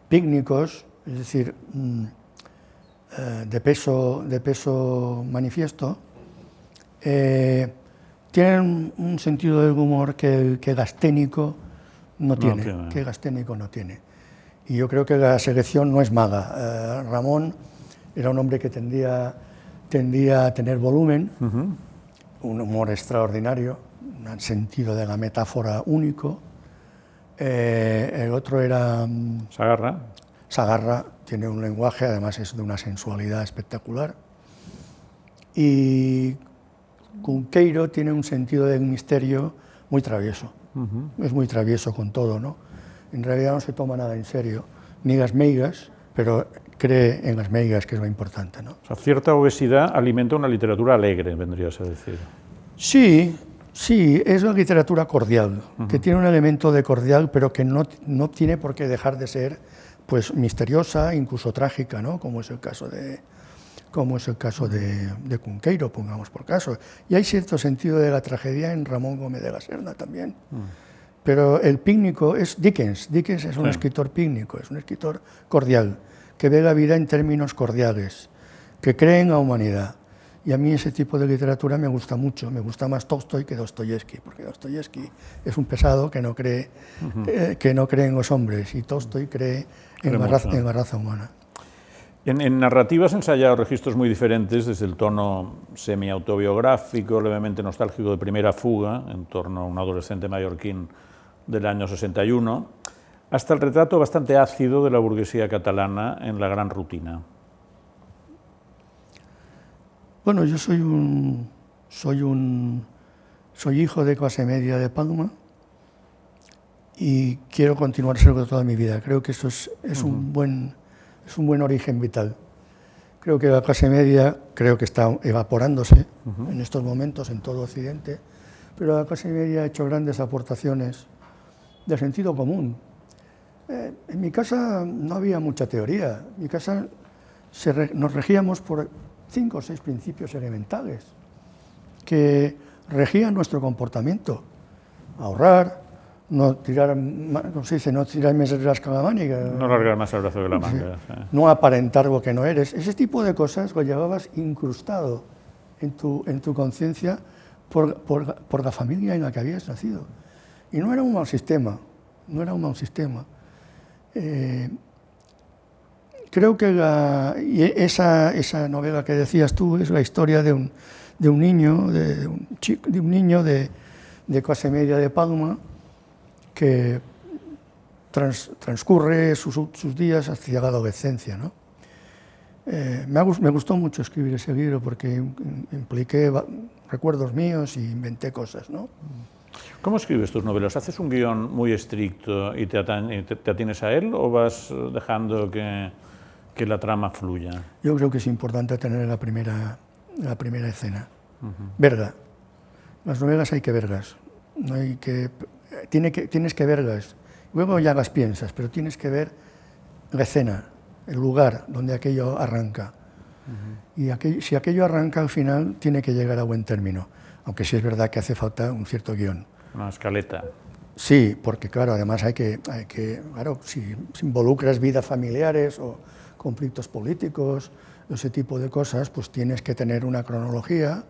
pícnicos, es decir, mm, eh, de, peso, de peso manifiesto, eh, tienen un sentido del humor que el que Gasténico no tiene, tiene. que Gasténico no tiene. Y yo creo que la selección no es maga. Eh, Ramón era un hombre que tendía, tendía a tener volumen, un humor extraordinario, un sentido de la metáfora único. Eh, el otro era mm, Sagarra, Sagarra, tiene un lenguaje, además es de una sensualidad espectacular. Y Cunqueiro tiene un sentido del misterio muy travieso. Es muy travieso con todo, ¿no? En realidad no se toma nada en serio, ni las meigas, pero cree en las meigas, que es lo importante, ¿no? o sea, cierta obesidad alimenta una literatura alegre, vendrías a decir. Sí, sí, es una literatura cordial, que tiene un elemento de cordial, pero que no, no tiene por qué dejar de ser pues, misteriosa, incluso trágica, ¿no? como es el caso de, como es el caso de, de Cunqueiro, pongamos por caso. Y hay cierto sentido de la tragedia en Ramón Gómez de la Serna también. Pero el pícnico es Dickens. Dickens es un escritor pícnico, es un escritor cordial, que ve la vida en términos cordiales, que cree en la humanidad, Y a mí ese tipo de literatura me gusta mucho, me gusta más Tolstoy que Dostoyevsky, porque Dostoyevsky es un pesado que no cree, eh, que no cree en los hombres y Tolstoy cree en la, raza, en la raza humana. En, en, narrativas ensayado registros muy diferentes, desde el tono semi-autobiográfico, levemente nostálgico de Primera Fuga, en torno a un adolescente mallorquín del año 61, hasta el retrato bastante ácido de la burguesía catalana en La Gran Rutina. Bueno, yo soy un, soy un, soy hijo de clase media de Palma y quiero continuar siendo toda mi vida. Creo que eso es, es un buen, es un buen origen vital. Creo que la clase media creo que está evaporándose en estos momentos en todo Occidente, pero la clase media ha hecho grandes aportaciones de sentido común. Eh, en mi casa no había mucha teoría. En mi casa se nos regíamos por cinco o seis principios elementales que regían nuestro comportamiento. Ahorrar, no tirar, ¿cómo se dice? No tirar más de las calamánicas. No largar más el brazo de la manga. Sí. No aparentar lo que no eres. Ese tipo de cosas lo llevabas incrustado en tu, en tu conciencia por, por, por la familia en la que habías nacido. Y no era un mal sistema, no era un mal sistema. Eh, creo que la, y esa, esa, novela que decías tú es la historia de un, de un niño, de, un chico, de, un niño de, de clase media de Palma que trans, transcurre sus, sus, días hacia la adolescencia. ¿no? Eh, me, me, gustó mucho escribir ese libro porque impliqué recuerdos míos y inventé cosas. ¿no? ¿Cómo escribes tus novelas? ¿Haces un guion muy estricto y te, te, te atienes a él o vas dejando que, que, la trama fluya? Yo creo que es importante tener la primera, la primera escena. Uh -huh. Verga. Las novelas hay que verlas. No hay que, tiene que, tienes que verlas. Luego ya las piensas, pero tienes que ver la escena, el lugar donde aquello arranca. Uh -huh. Y aquello, si aquello arranca al final, tiene que llegar a buen término aunque sí es verdad que hace falta un cierto guion. Una escaleta. Sí, porque claro, además hay que, hay que claro, si, si involucras vidas familiares o conflictos políticos, ese tipo de cosas, pues tienes que tener una cronología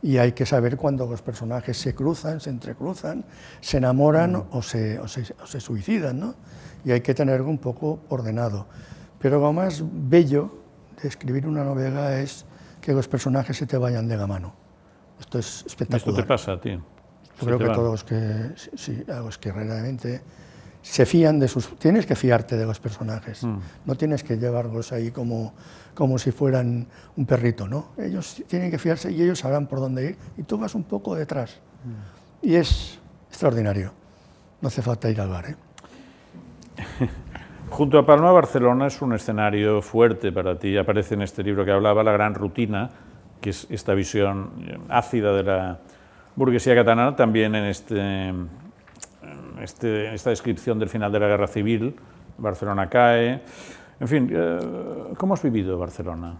y hay que saber cuándo los personajes se cruzan, se entrecruzan, se enamoran mm. o, se, o, se, o, se, suicidan, ¿no? Y hay que tenerlo un poco ordenado. Pero lo más bello de escribir una novela es que los personajes se te vayan de la mano. Esto es espectacular. ¿Esto te pasa a ti? Yo creo que van? todos los que, sí, a los que realmente se fían de sus... Tienes que fiarte de los personajes, mm. no tienes que llevarlos ahí como, como si fueran un perrito, ¿no? Ellos tienen que fiarse y ellos sabrán por dónde ir y tú vas un poco detrás. Mm. Y es extraordinario, no hace falta ir al bar, ¿eh? Junto a Palma, Barcelona es un escenario fuerte para ti. Aparece en este libro que hablaba, La Gran Rutina, que es esta visión ácida de la burguesía catalana, también en este, este, esta descripción del final de la guerra civil, Barcelona cae. En fin, eh, ¿cómo has vivido Barcelona?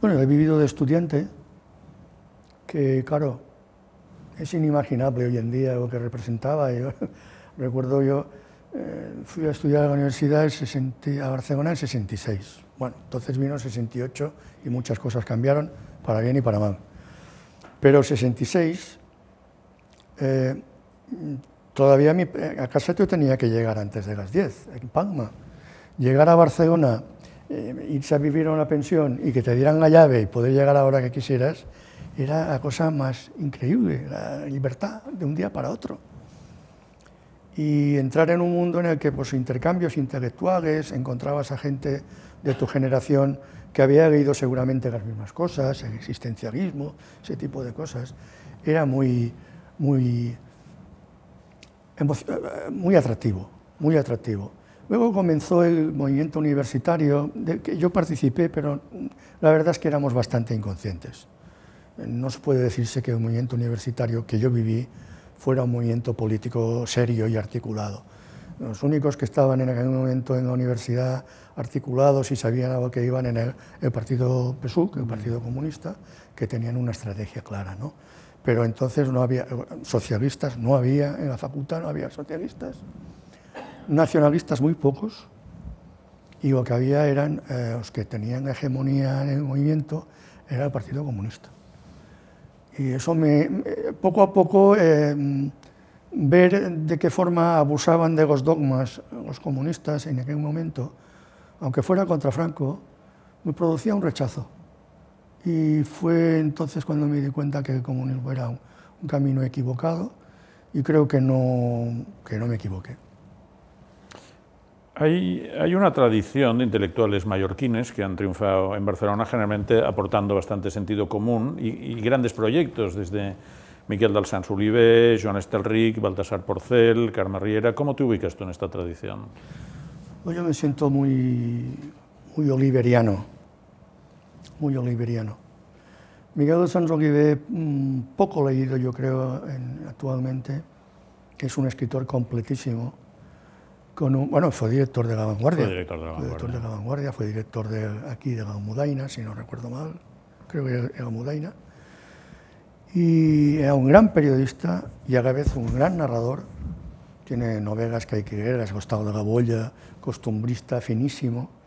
Bueno, he vivido de estudiante, que claro, es inimaginable hoy en día lo que representaba. Recuerdo yo, eh, fui a estudiar a la universidad a Barcelona en 66 bueno, entonces vino el 68 y muchas cosas cambiaron, para bien y para mal. Pero el 66, eh, todavía mi, a casa yo tenía que llegar antes de las 10, en Palma. Llegar a Barcelona, eh, irse a vivir a una pensión y que te dieran la llave y poder llegar a la hora que quisieras, era la cosa más increíble, la libertad de un día para otro. Y entrar en un mundo en el que pues, intercambios intelectuales, encontrabas a gente de tu generación que había leído seguramente las mismas cosas, el existencialismo, ese tipo de cosas, era muy, muy, muy atractivo, muy atractivo. Luego comenzó el movimiento universitario, del que yo participé, pero la verdad es que éramos bastante inconscientes. No se puede decirse que el movimiento universitario que yo viví fuera un movimiento político serio y articulado los únicos que estaban en aquel momento en la universidad articulados y sabían a lo que iban en el, el partido PSUC, el Partido Comunista, que tenían una estrategia clara. ¿no? Pero entonces no había socialistas, no había en la facultad, no había socialistas, nacionalistas muy pocos, y lo que había eran eh, los que tenían hegemonía en el movimiento, era el Partido Comunista. Y eso me, poco a poco, eh, ver de qué forma abusaban de los dogmas los comunistas en aquel momento, aunque fuera contra Franco, me producía un rechazo. Y fue entonces cuando me di cuenta que el comunismo era un, un camino equivocado y creo que no, que no me equivoqué. Hay, hay, una tradición de intelectuales mallorquines que han triunfado en Barcelona, generalmente aportando bastante sentido común y, y grandes proyectos, desde Miquel del Sans Oliver, Joan Estelric, Baltasar Porcel, Carme Riera. ¿Cómo te ubicas tú en esta tradición? Pues yo me siento muy, muy oliveriano, muy oliveriano. Miguel de Sans Oliver, poco leído yo creo en, actualmente, que es un escritor completísimo, con un, bueno, fue director de La Vanguardia. Fue director de La Vanguardia. Fue director de La Vanguardia, fue director de, aquí de La Mudaina, si no recuerdo mal, creo que era Mudaina. Y era un gran periodista y a la vez un gran narrador. Tiene novelas que hay que leer, Has Gustavo de la Bolla, costumbrista, finísimo.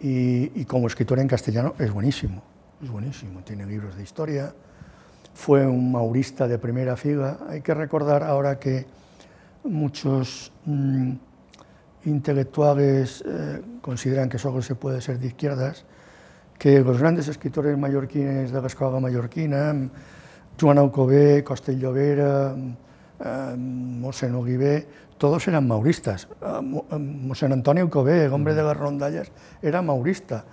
Y, y como escritor en castellano es buenísimo, es buenísimo. Tiene libros de historia, fue un maurista de primera fila. Hay que recordar ahora que muchos mmm, intelectuales eh, consideran que solo se puede ser de izquierdas, que los grandes escritores mallorquines de la escuela mallorquina, Joan Alcobé, Costellovera, eh, Mosén Oliver, todos eran mauristas. Eh, Mosén Antonio Alcobé, el hombre de las rondallas, era maurista.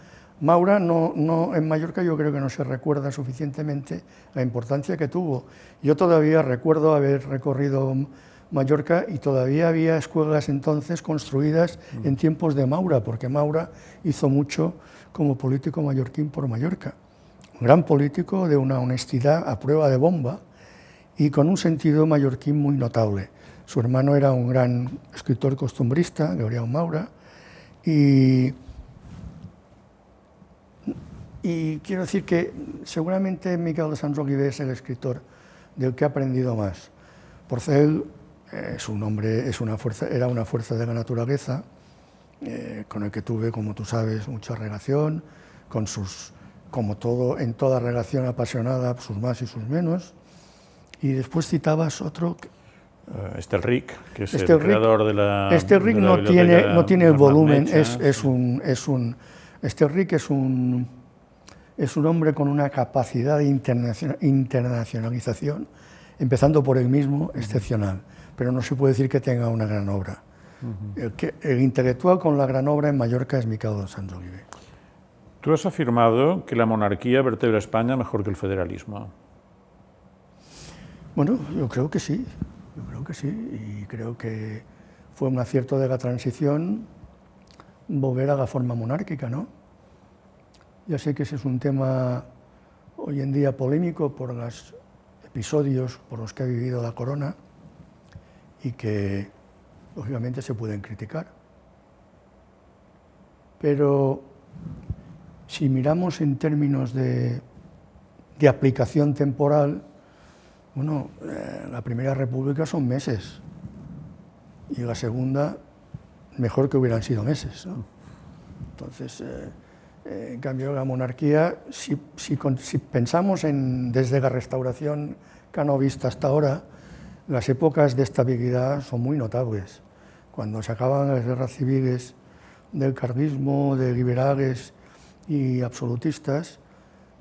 Maura no, no, en Mallorca yo creo que no se recuerda suficientemente la importancia que tuvo. Yo todavía recuerdo haber recorrido Mallorca y todavía había escuelas entonces construidas mm. en tiempos de Maura, porque Maura hizo mucho como político mallorquín por Mallorca. Un gran político de una honestidad a prueba de bomba y con un sentido mallorquín muy notable. Su hermano era un gran escritor costumbrista, Gabriel Maura, y, quiero decir que seguramente Miguel de San Oliver es el escritor del que he aprendido más. Porcel es un hombre, es una fuerza, era una fuerza de la naturaleza, eh, con el que tuve, como tú sabes, mucha relación, con sus, como todo, en toda relación apasionada, sus más y sus menos. Y después citabas otro... Uh, Estelric, que es el creador de la Estelric no tiene, no tiene el volumen, es, es, un, es un... Estelric es un, es un hombre con una capacidad de internacionalización, empezando por él mismo, excepcional pero no se puede decir que tenga una gran obra. Uh -huh. el, que, el, intelectual con la gran obra en Mallorca es Miquel de Sanz Oliver. Tú has afirmado que la monarquía vertebra España mejor que el federalismo. Bueno, yo creo que sí, yo creo que sí, y creo que fue un acierto de la transición volver a la forma monárquica, ¿no? Ya sé que ese es un tema hoy en día polémico por los episodios por los que ha vivido la corona, y que lógicamente se pueden criticar. Pero si miramos en términos de, de aplicación temporal, bueno, eh, la Primera República son meses y la Segunda mejor que hubieran sido meses. Entonces, eh, eh, en cambio, la monarquía, si, si, si pensamos en, desde la restauración canovista hasta ahora, las épocas de estabilidad son muy notables. Cuando se acaban las guerras civiles del carlismo, de liberales y absolutistas,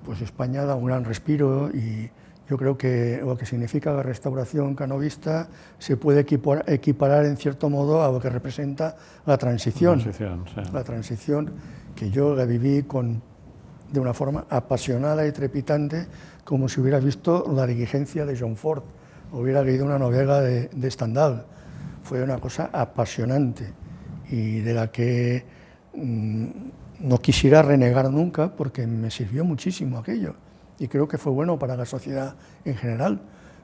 pues España da un gran respiro y yo creo que lo que significa la restauración canovista se puede equiparar en cierto modo a lo que representa la transición. La transición, sí. la transición que yo la viví con, de una forma apasionada y trepitante, como si hubiera visto la diligencia de John Ford hubiera leído una novela de, de Stendhal. Fue una cosa apasionante y de la que mmm, no quisiera renegar nunca porque me sirvió muchísimo aquello y creo que fue bueno para la sociedad en general,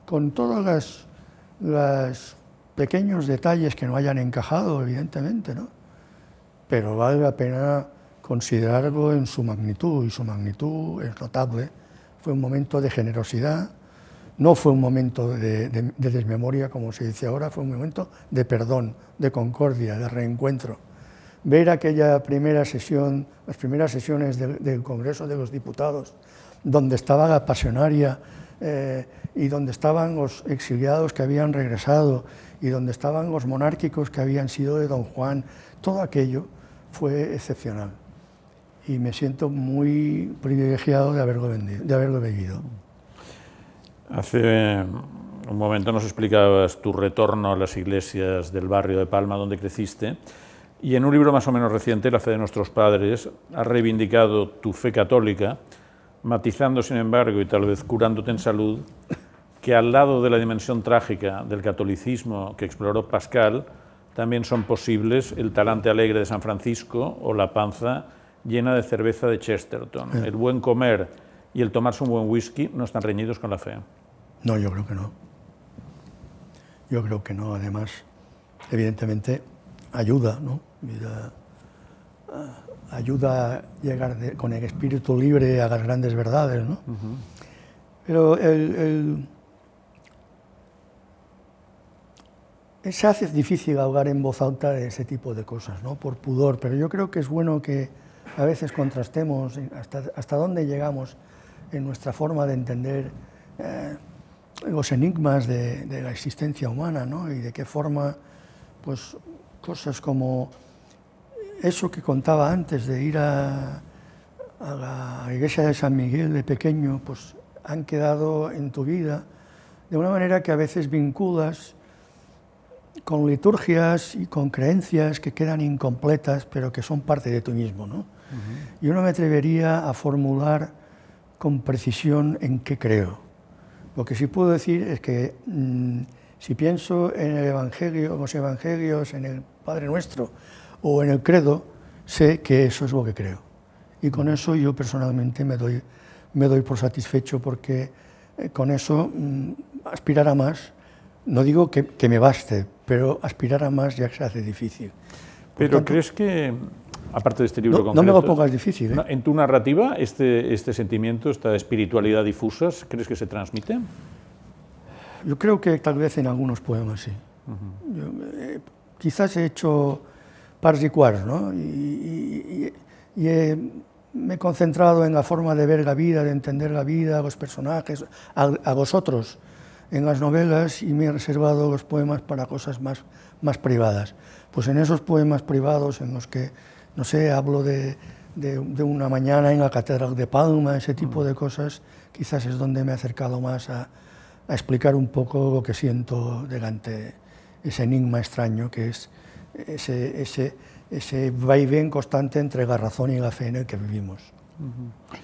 con todos los, los pequeños detalles que no hayan encajado, evidentemente, ¿no? pero vale la pena considerarlo en su magnitud y su magnitud es notable. Fue un momento de generosidad, no fue un momento de, de, de, desmemoria, como se dice ahora, fue un momento de perdón, de concordia, de reencuentro. ver aquella primera sesión, las primeras sesiones del, del Congreso de los Diputados, donde estaba la pasionaria eh, y donde estaban los exiliados que habían regresado y donde estaban los monárquicos que habían sido de Don Juan, todo aquello fue excepcional. Y me siento muy privilegiado de haberlo, de haberlo vivido. Hace un momento nos explicabas tu retorno a las iglesias del barrio de Palma donde creciste y en un libro más o menos reciente, La fe de nuestros padres, has reivindicado tu fe católica, matizando sin embargo y tal vez curándote en salud, que al lado de la dimensión trágica del catolicismo que exploró Pascal, también son posibles el talante alegre de San Francisco o la panza llena de cerveza de Chesterton. El buen comer y el tomarse un buen whisky no están reñidos con la fe. No, yo creo que no. Yo creo que no. Además, evidentemente, ayuda, ¿no? Ayuda, ayuda a llegar de, con el espíritu libre a las grandes verdades, ¿no? Uh -huh. Pero el, el, se hace difícil hablar en voz alta de ese tipo de cosas, ¿no? Por pudor, pero yo creo que es bueno que a veces contrastemos hasta, hasta dónde llegamos en nuestra forma de entender eh, los enigmas de, de, la existencia humana, ¿no? Y de qué forma, pues, cosas como eso que contaba antes de ir a, a la iglesia de San Miguel de pequeño, pues han quedado en tu vida de una manera que a veces vinculas con liturgias y con creencias que quedan incompletas, pero que son parte de tú mismo. ¿no? Uh -huh. Yo no me atrevería a formular con precisión en qué creo. Lo que sí puedo decir es que mmm, si pienso en el Evangelio, en los Evangelios, en el Padre Nuestro o en el Credo, sé que eso es lo que creo. Y con eso yo personalmente me doy, me doy por satisfecho porque eh, con eso mmm, aspirar a más, no digo que, que, me baste, pero aspirar a más ya se hace difícil. Por pero tanto, ¿crees que, aparte de este libro no, concreto, no me lo pongas difícil. ¿eh? En tu narrativa, este, este sentimiento, esta espiritualidad difusa, ¿crees que se transmite? Yo creo que tal vez en algunos poemas sí. Uh -huh. Yo, eh, quizás he hecho quars, ¿no? Y, y, y he, me he concentrado en la forma de ver la vida, de entender la vida, los personajes, a, a vosotros en las novelas y me he reservado los poemas para cosas más, más privadas. Pues en esos poemas privados en los que, no sé, hablo de, de, de una mañana en la Catedral de Palma, ese tipo de cosas, quizás es donde me he acercado más a, a explicar un poco lo que siento delante ese enigma extraño que es ese, ese, ese vaivén constante entre la razón y la fe en el que vivimos. Uh -huh.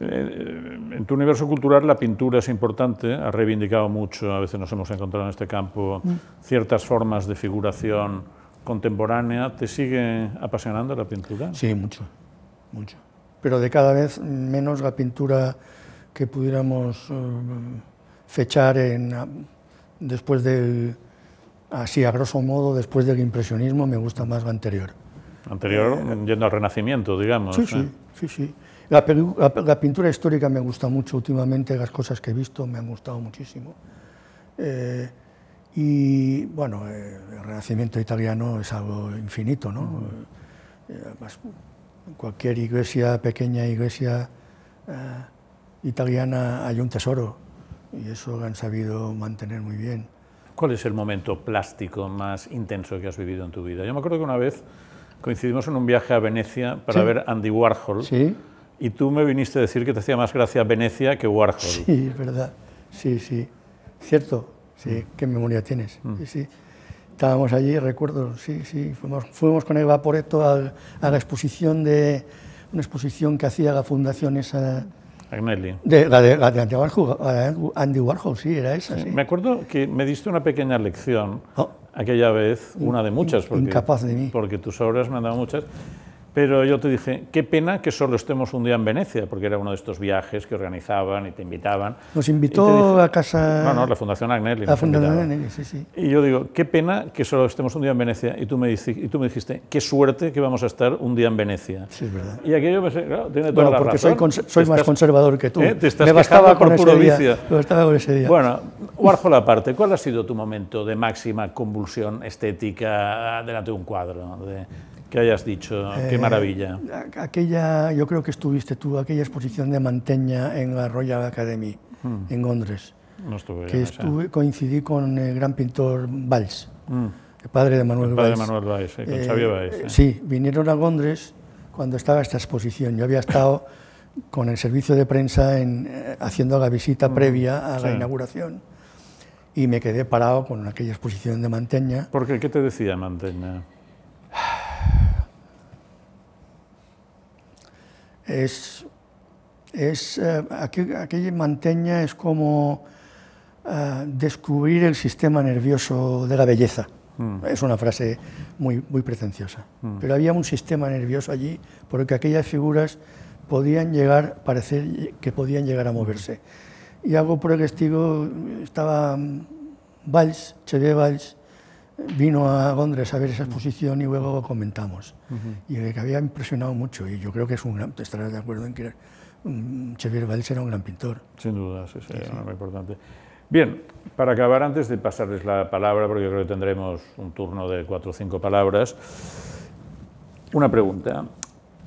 En tu universo cultural la pintura es importante, ha reivindicado mucho, a veces nos hemos encontrado en este campo, mm. ciertas formas de figuración contemporánea. ¿Te sigue apasionando la pintura? Sí, mucho, mucho. Pero de cada vez menos la pintura que pudiéramos uh, fechar en, después del, así a grosso modo, después del impresionismo, me gusta más la anterior. Anterior, eh, yendo al Renacimiento, digamos. Sí, sí, sí, sí. La, la, la, pintura histórica me gusta mucho últimamente, las cosas que he visto me han gustado muchísimo. Eh, y bueno, eh, el Renacimiento italiano es algo infinito, ¿no? Uh -huh. Además, cualquier iglesia, pequeña iglesia italiana, hay un tesoro y eso lo han sabido mantener muy bien. ¿Cuál es el momento plástico más intenso que has vivido en tu vida? Yo me acuerdo que una vez coincidimos en un viaje a Venecia para ¿Sí? ver Andy Warhol. Sí. Y tú me viniste a decir que te hacía más gracia Venecia que Warhol. Sí, es verdad. Sí, sí. Cierto. Sí, mm. qué memoria tienes. Mm. Sí, sí. Estábamos allí, recuerdo, sí, sí. Fuimos, fuimos con el Vaporeto a, a la exposición de una exposición que hacía la fundación esa Agnelli. De, la, de, la de Andy Warhol, Andy Warhol, sí, era esa. Sí, sí. Me acuerdo que me diste una pequeña lección oh. aquella vez, una de muchas, porque, incapaz de mí. porque tus obras me han dado muchas, pero yo te dije, qué pena que solo estemos un día en Venecia, porque era uno de estos viajes que organizaban y te invitaban. Nos invitó dije, a casa... No, no, la Fundación Agnelli. La Fundación Agnelli, sí, sí. Y yo digo, qué pena que solo estemos un día en Venecia, y tú me, y tú me dijiste, qué suerte que vamos a estar un día en Venecia. Sí, es verdad. Y aquello, me, claro, tiene toda bueno, la porque razón. soy, soy más conservador que tú. ¿Eh? Te estás me bastaba por con puro ese vicio. Día, me bastaba con ese día. Bueno, Warhol aparte, ¿cuál ha sido tu momento de máxima convulsión estética delante de un cuadro? De que hayas dicho, qué Eh, maravilla. Aquella, yo creo que estuviste tú, aquella exposición de Manteña en la Royal Academy, en Londres, No estuve que estuve, coincidí con el gran pintor Valls, Mm. el padre de Manuel El padre de. Manuel Valls, sí, con Eh, Xavier Valls. eh, sí. vinieron a Londres cuando estaba esta exposición. Yo había estado con el servicio de prensa en, eh, haciendo la visita previa a la sí. inauguración y me quedé parado con aquella exposición de Manteña. ¿Por qué? ¿Qué te decía Manteña? Es, es eh, aquel- aquella Manteña es como eh, descubrir el sistema nervioso de la belleza. Es una frase muy, muy pretenciosa. Pero había un sistema nervioso allí porque aquellas figuras podían llegar, parecer que podían llegar a moverse. Y algo por el estilo, estaba mm, Valls, Xavier Valls, vino a Londres a ver esa exposición y luego lo comentamos. Y le que había impresionado mucho, y yo creo que es un gran, te estarás de acuerdo en que mm, Xavier Valls era un gran pintor. Sin duda, sí, sí, muy importante. Bien, para acabar, antes de pasarles la palabra, porque yo creo que tendremos un turno de cuatro o cinco palabras, una pregunta.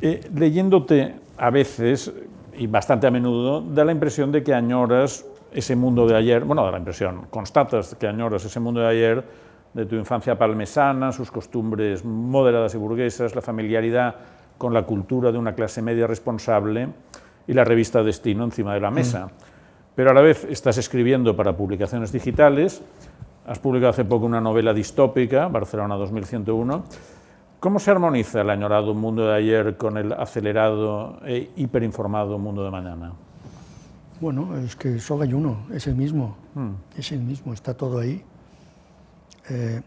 Eh, leyéndote a veces, y bastante a menudo, da la impresión de que añoras ese mundo de ayer, bueno, da la impresión, constatas que añoras ese mundo de ayer, de tu infancia palmesana, sus costumbres moderadas y burguesas, la familiaridad con la cultura de una clase media responsable y la revista Destino encima de la mesa. Pero a la vez estás escribiendo para publicaciones digitales, has publicado hace poco una novela distópica, Barcelona 2101. ¿Cómo se armoniza el añorado mundo de ayer con el acelerado e hiperinformado mundo de mañana? Bueno, es que solo hay uno, es el mismo, es el mismo, está todo ahí. Eh,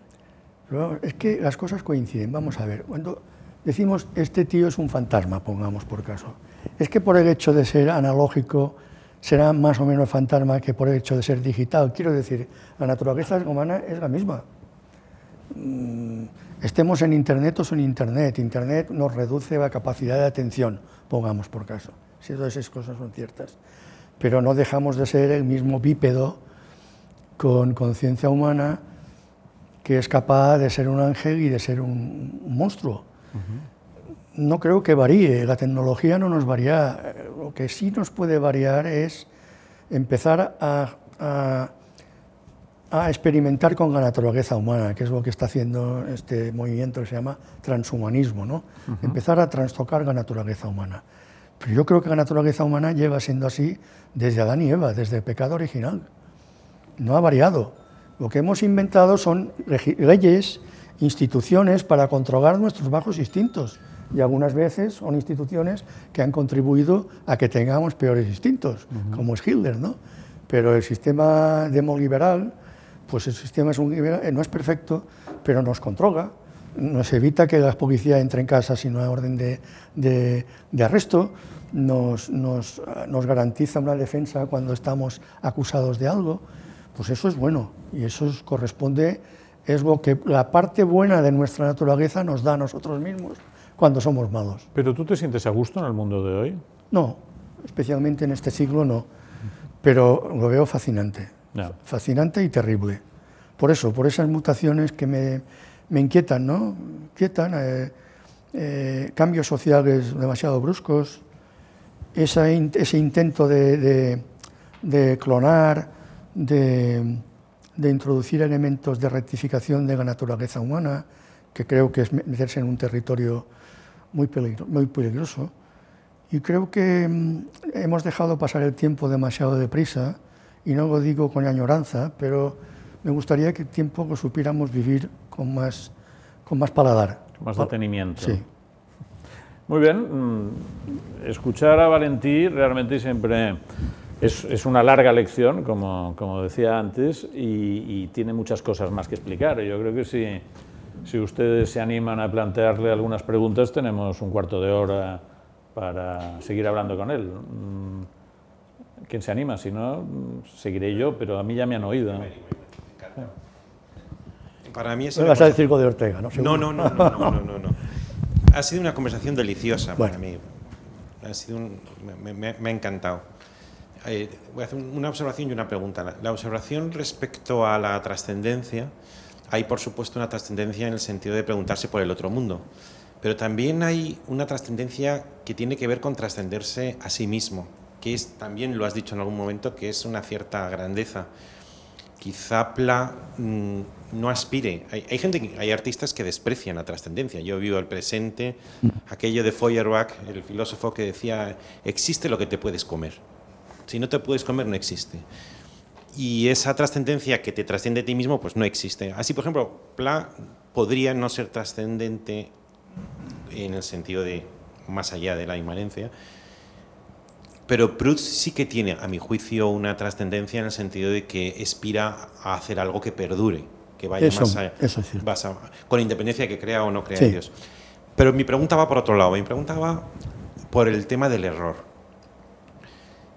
es que las cosas coinciden, vamos a ver, cuando decimos este tío es un fantasma, pongamos por caso, es que por el hecho de ser analógico será más o menos fantasma que por el hecho de ser digital. Quiero decir, la naturaleza humana es la misma. Mm, Estemos en Internet o sin Internet, Internet nos reduce la capacidad de atención, pongamos por caso, si todas esas cosas son ciertas. Pero no dejamos de ser el mismo bípedo con conciencia humana que es capaz de ser un ángel y de ser un, un monstruo. No creo que varíe, la tecnología no nos varía. Lo que sí nos puede variar es empezar a, a- a experimentar con la naturaleza humana, que es lo que está haciendo este movimiento que se llama transhumanismo, ¿no? Empezar a trastocar la naturaleza humana. Pero yo creo que la naturaleza humana lleva siendo así desde Adán y Eva, desde el pecado original. No ha variado. Lo que hemos inventado son leyes, instituciones para controlar nuestros bajos instintos. Y algunas veces son instituciones que han contribuido a que tengamos peores instintos, como es Hitler, ¿no? Pero el sistema demoliberal, pues el sistema es un eh, no es perfecto, pero nos controla, nos evita que la policía entre en casa sin una orden de, de- de arresto, nos, nos, ah, nos garantiza una defensa cuando estamos acusados de algo, pues eso es bueno y eso es- corresponde, es lo que la parte buena de nuestra naturaleza nos da a nosotros mismos cuando somos malos. ¿Pero tú te sientes a gusto en el mundo de hoy? No, especialmente en este siglo no, pero lo veo fascinante, fascinante y terrible. Por eso, por esas mutaciones que me, me inquietan, ¿no? Inquietan, eh, eh, cambios sociales demasiado bruscos, esa in- ese intento de, de- de clonar, de, de introducir elementos de rectificación de la naturaleza humana, que creo que es me- meterse en un territorio muy, peligro- muy peligroso. Y creo que mm, hemos dejado pasar el tiempo demasiado deprisa, y no lo digo con añoranza, pero me gustaría que el tiempo lo supiéramos vivir con más, con más paladar. Con más detenimiento. Sí. Muy bien. mm, Escuchar a Valentí realmente siempre es, es una larga lección, como, como decía antes, y, y tiene muchas cosas más que explicar. Yo creo que si, si ustedes se animan a plantearle algunas preguntas, tenemos un cuarto de hora para seguir hablando con él. Mm, ¿Quién se anima? Si no, mm, seguiré yo, pero a mí ya me han oído. Para mí es Me una vas a decir de Ortega, ¿no? No, no, no, no, no, no, no, no. Ha sido una conversación deliciosa para mí. Ha sido un- me, me- me ha encantado. Eh, voy a hacer un- una observación y una pregunta. La, observación respecto a la trascendencia, hay por supuesto una trascendencia en el sentido de preguntarse por el otro mundo. pero también hay una trascendencia que tiene que ver con trascenderse a sí mismo, que es, también lo has dicho en algún momento, que es una cierta grandeza. Quizá Pla mm, no aspire. Hay, hay gente, hay artistas que desprecian la trascendencia. Yo vivo el presente, aquello de Feuerbach, el filósofo que decía, existe lo que te puedes comer. Si no te puedes comer, no existe. Y esa trascendencia que te trasciende a ti mismo, pues no existe. Así, por ejemplo, Pla podría no ser trascendente en el sentido de más allá de la inmanencia, pero Proust sí que tiene, a mi juicio, una trascendencia en el sentido de que aspira a hacer algo que perdure, que vaya Eso- más allá, eso es vas a- con independencia de que crea o no crea Sí. Dios. Pero mi pregunta va por otro lado, mi pregunta va por el tema del error.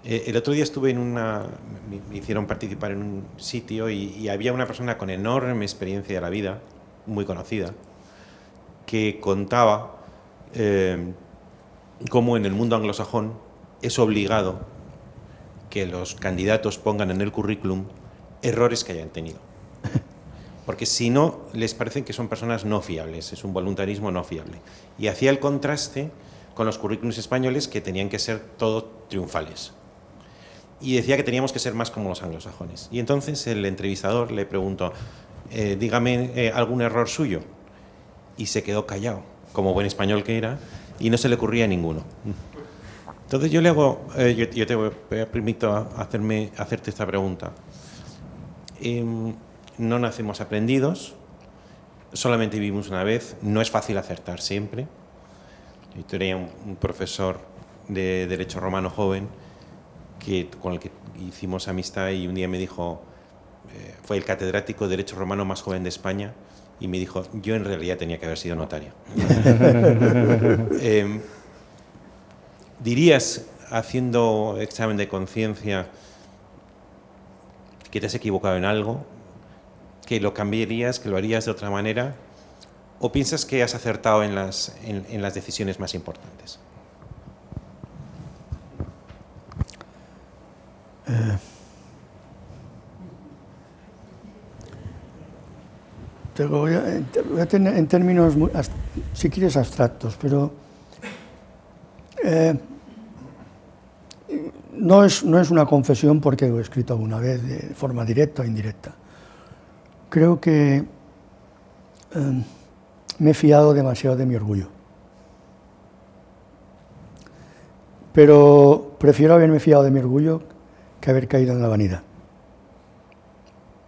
Eh, el otro día estuve en una. Me, me hicieron participar en un sitio y, y había una persona con enorme experiencia de la vida, muy conocida, que contaba eh, cómo en el mundo anglosajón es obligado que los candidatos pongan en el currículum errores que hayan tenido. Porque si no, les parecen que son personas no fiables, es un voluntarismo no fiable. Y hacía el contraste con los currículums españoles que tenían que ser todos triunfales. Y decía que teníamos que ser más como los anglosajones. Y entonces el entrevistador le preguntó, eh, dígame eh, algún error suyo. Y se quedó callado, como buen español que era, y no se le ocurría ninguno. Entonces yo le hago, eh, yo, yo te permito hacerme, hacerte esta pregunta. Em, no nacemos aprendidos, solamente vivimos una vez, no es fácil acertar siempre. Yo tenía un, un profesor de Derecho Romano joven que, con el que hicimos amistad y un día me dijo, eh, fue el catedrático de Derecho Romano más joven de España, y me dijo, yo en realidad tenía que haber sido notario. Em, ¿Dirías, haciendo examen de conciencia, que te has equivocado en algo? ¿Que lo cambiarías, que lo harías de otra manera? ¿O piensas que has acertado en las, en, en las decisiones más importantes? Lo voy a, tener en términos, si quieres, abstractos, pero eh, no, es, no es una confesión porque lo he escrito alguna vez de forma directa o indirecta. Creo que eh, me he fiado demasiado de mi orgullo. Pero prefiero haberme fiado de mi orgullo que haber caído en la vanidad.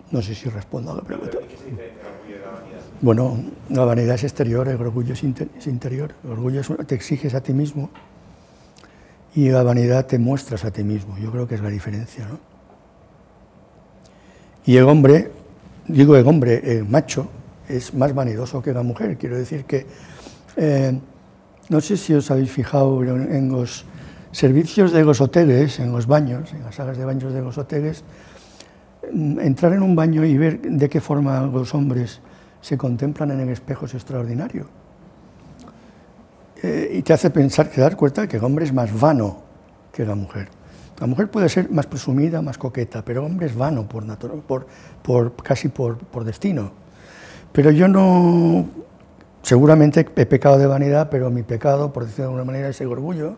No sé si respondo a la pregunta. Bueno, la vanidad es exterior, el orgullo es, inte- es interior. El orgullo es te exiges a ti mismo y la vanidad te muestras a ti mismo. Yo creo que es la diferencia, ¿no? Y el hombre, digo el hombre, el macho, es más vanidoso que la mujer. Quiero decir que, eh, no sé si os habéis fijado en los servicios de los hoteles, en los baños, en las salas de baños de los hoteles, mm, entrar en un baño y ver de qué forma los hombres se contemplan en el espejo es extraordinario. Eh, y te hace pensar, te das cuenta que el hombre es más vano que la mujer. La mujer puede ser más presumida, más coqueta, pero el hombre es vano por, por, por casi por, por destino. Pero yo no, seguramente he pecado de vanidad, pero mi pecado, por decirlo de alguna manera, es el orgullo.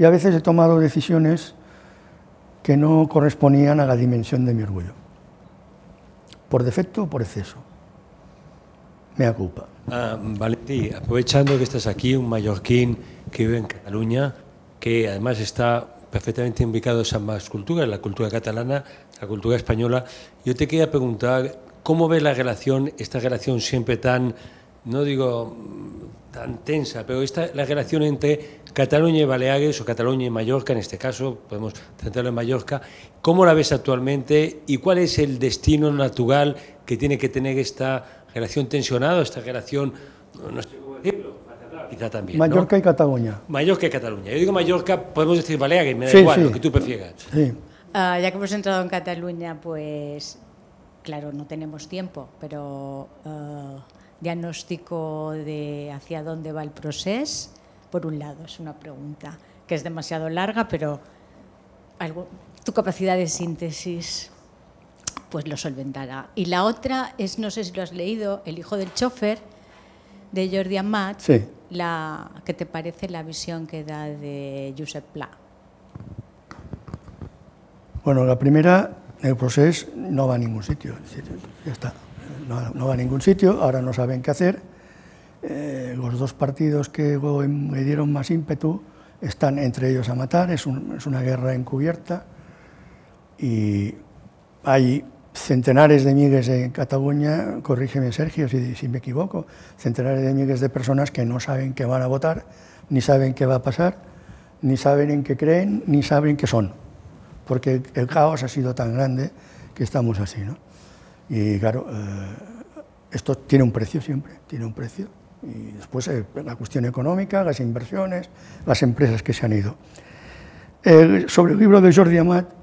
Y a veces he tomado decisiones que no correspondían a la dimensión de mi orgullo. Por defecto o por exceso. Mea culpa. Ah, aprovechando que estás aquí, un mallorquín que vive en Cataluña, que además está perfectamente ubicado en ambas culturas, la cultura catalana, la cultura española, yo te quería preguntar, ¿cómo ves la relación, esta relación siempre tan, no digo tan tensa, pero esta, la relación entre Cataluña y Baleares, o Cataluña y Mallorca, en este caso, podemos centrarlo en Mallorca, ¿cómo la ves actualmente y cuál es el destino natural que tiene que tener esta relación tensionada, esta relación, no, no sé cómo decirlo, quizá también. ¿no? Mallorca y Cataluña. Mallorca y Cataluña. Yo digo Mallorca, podemos decir Baleares, me da Sí, igual, sí. lo que tú prefieras. Sí. Ah, ya que hemos entrado en Cataluña, pues claro, no tenemos tiempo, pero ah, diagnóstico de hacia dónde va el proceso, por un lado, es una pregunta que es demasiado larga, pero algo, tu capacidad de síntesis pues lo solventará. Y la otra es, no sé si lo has leído, El hijo del chofer, de Jordi Amat, Sí. la, ¿qué te parece la visión que da de Josep Pla? Bueno, la primera, el proceso no va a ningún sitio, ya está, no, va a ningún sitio, ahora no saben qué hacer. Eh, los dos partidos que me dieron más ímpetu están entre ellos a matar, es una guerra encubierta y hay centenares de miles en Cataluña, corrígeme Sergio si, si me equivoco, centenares de miles de personas que no saben qué van a votar, ni saben qué va a pasar, ni saben en qué creen, ni saben qué son, porque el caos ha sido tan grande que estamos así. ¿no? Y claro, eh, esto tiene un precio siempre, tiene un precio. Y después eh, la cuestión económica, las inversiones, las empresas que se han ido. Sobre el libro de Jordi Amat,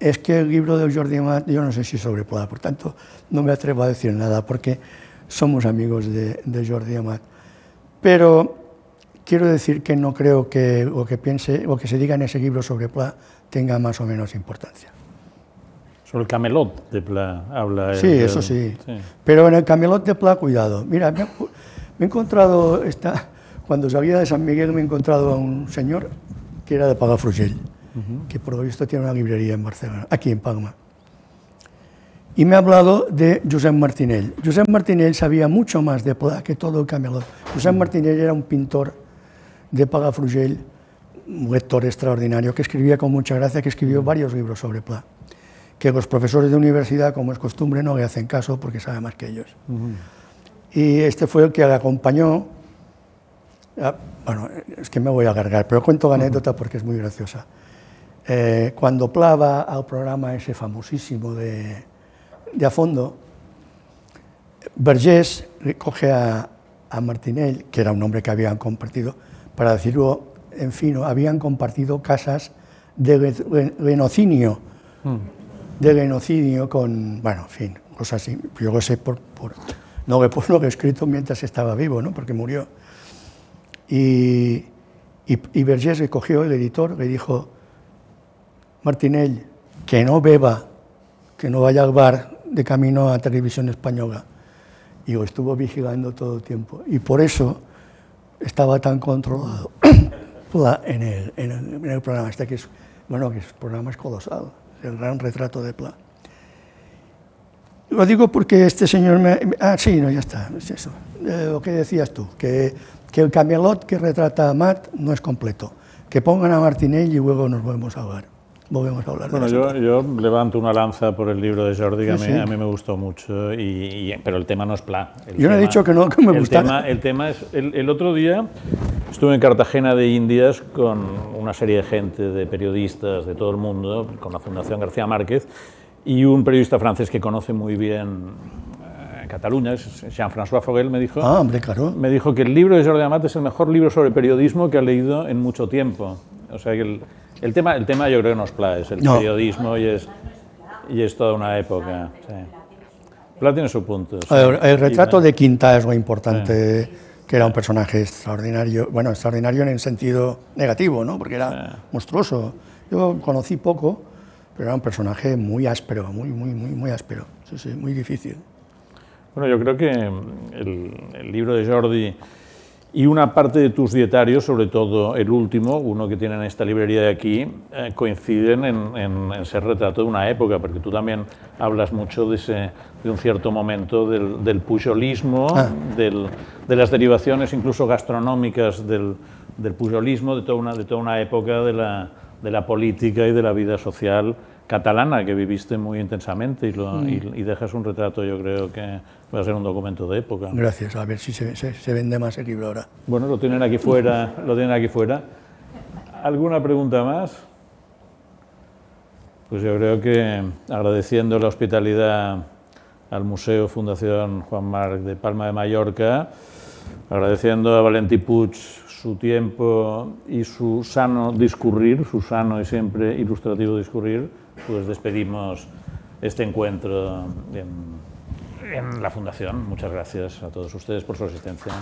es que el libro de Jordi Amat, yo no sé si sobrepueda, por tanto, no me atrevo a decir nada, porque somos amigos de, Jordi Amat. Pero quiero decir que no creo que lo que piense, lo que se diga en ese libro sobre Pla tenga más o menos importancia. Sobre el camelot de Pla habla. él Sí, eso sí. Pero en el camelot de Pla, cuidado. Mira, me, me he encontrado, esta, cuando salía de San Miguel, me he encontrado a un señor que era de Palafrugell, que por lo visto tiene una librería en Barcelona, aquí en Palma. Y me ha hablado de Josep Martinell. Josep Martinell sabía mucho más de Pla que todo el camelot. Josep Martinell era un pintor de Palafrugell, un lector extraordinario, que escribía con mucha gracia, que escribió varios libros sobre Pla que los profesores de universidad, como es costumbre, no le hacen caso porque sabe más que ellos. Y este fue el que le acompañó. ah, Bueno, es que me voy a alargar, pero cuento la anécdota porque es muy graciosa. Eh, cuando Pla va al programa ese famosísimo de, de A Fondo, Vergés coge a, a Martinell, que era un hombre que habían compartido, para decirlo en fino, habían compartido casas de le- lenocinio de genocidio con, bueno, en fin, cosas así. Yo lo sé por, por no pues lo que he escrito mientras estaba vivo, ¿no? porque murió. Y, y, y Vergés le cogió, el editor, le dijo, Martinell, que no beba, que no vaya al bar de camino a Televisión Española. Y lo estuvo vigilando todo el tiempo. Y por eso estaba tan controlado en el, en el, en el programa este, que es, bueno, que el programa es colosal, el gran retrato de Pla. Lo digo porque este señor me... Ah, sí, no, ya está, es eso. Eh, lo que decías tú, que, que el camelot que retrata a Matt no es completo. Que pongan a Martinell y luego nos volvemos a hablar. Volvemos a hablar Bueno, yo, yo levanto una lanza por el libro de Jordi, que a, Sí, mí, sí. a mí me gustó mucho, y, y- pero el tema no es Pla. El Yo no he dicho que no, que me el. Tema, el tema es, el, el otro día estuve en Cartagena de Indias con una serie de gente, de periodistas de todo el mundo, con la Fundación García Márquez, y un periodista francés que conoce muy bien eh, Cataluña, Jean-François Fogel, me dijo, Ah, hombre, claro. me dijo que el libro de Jordi Amat es el mejor libro sobre periodismo que ha leído en mucho tiempo. O sea que el, el tema, el tema yo creo que nos Pla, es el No. periodismo y es, y es toda una época. Sí. Pla tiene su punto. sí. El, el retrato de Quinta es lo importante, que era un personaje extraordinario, bueno, extraordinario en el sentido negativo, ¿no? Porque era monstruoso. Yo conocí poco, pero era un personaje muy áspero, muy, muy, muy, muy áspero. Sí, sí, muy difícil. Bueno, yo creo que el, el libro de Jordi y una parte de tus dietarios, sobre todo el último, uno que tiene en esta librería de aquí, eh, coinciden en, en- en ser retrato de una época, porque tú también hablas mucho de, ese, de un cierto momento del, del pujolismo, Ah. del- de las derivaciones incluso gastronómicas del, del pujolismo, de toda una, de toda una época de la, de la política y de la vida social catalana que viviste muy intensamente y, lo- y- y dejas un retrato, yo creo que va a ser un documento de época. Gracias, a ver si se, se- se vende más el libro ahora. Bueno, lo tienen aquí fuera, lo tienen aquí fuera. ¿Alguna pregunta más? Pues yo creo que agradeciendo la hospitalidad al Museo Fundación Juan Marc de Palma de Mallorca, agradeciendo a Valentí Puig su tiempo y su sano discurrir, su sano y siempre ilustrativo discurrir, pues despedimos este encuentro en, en la Fundación. Muchas gracias a todos ustedes por su asistencia.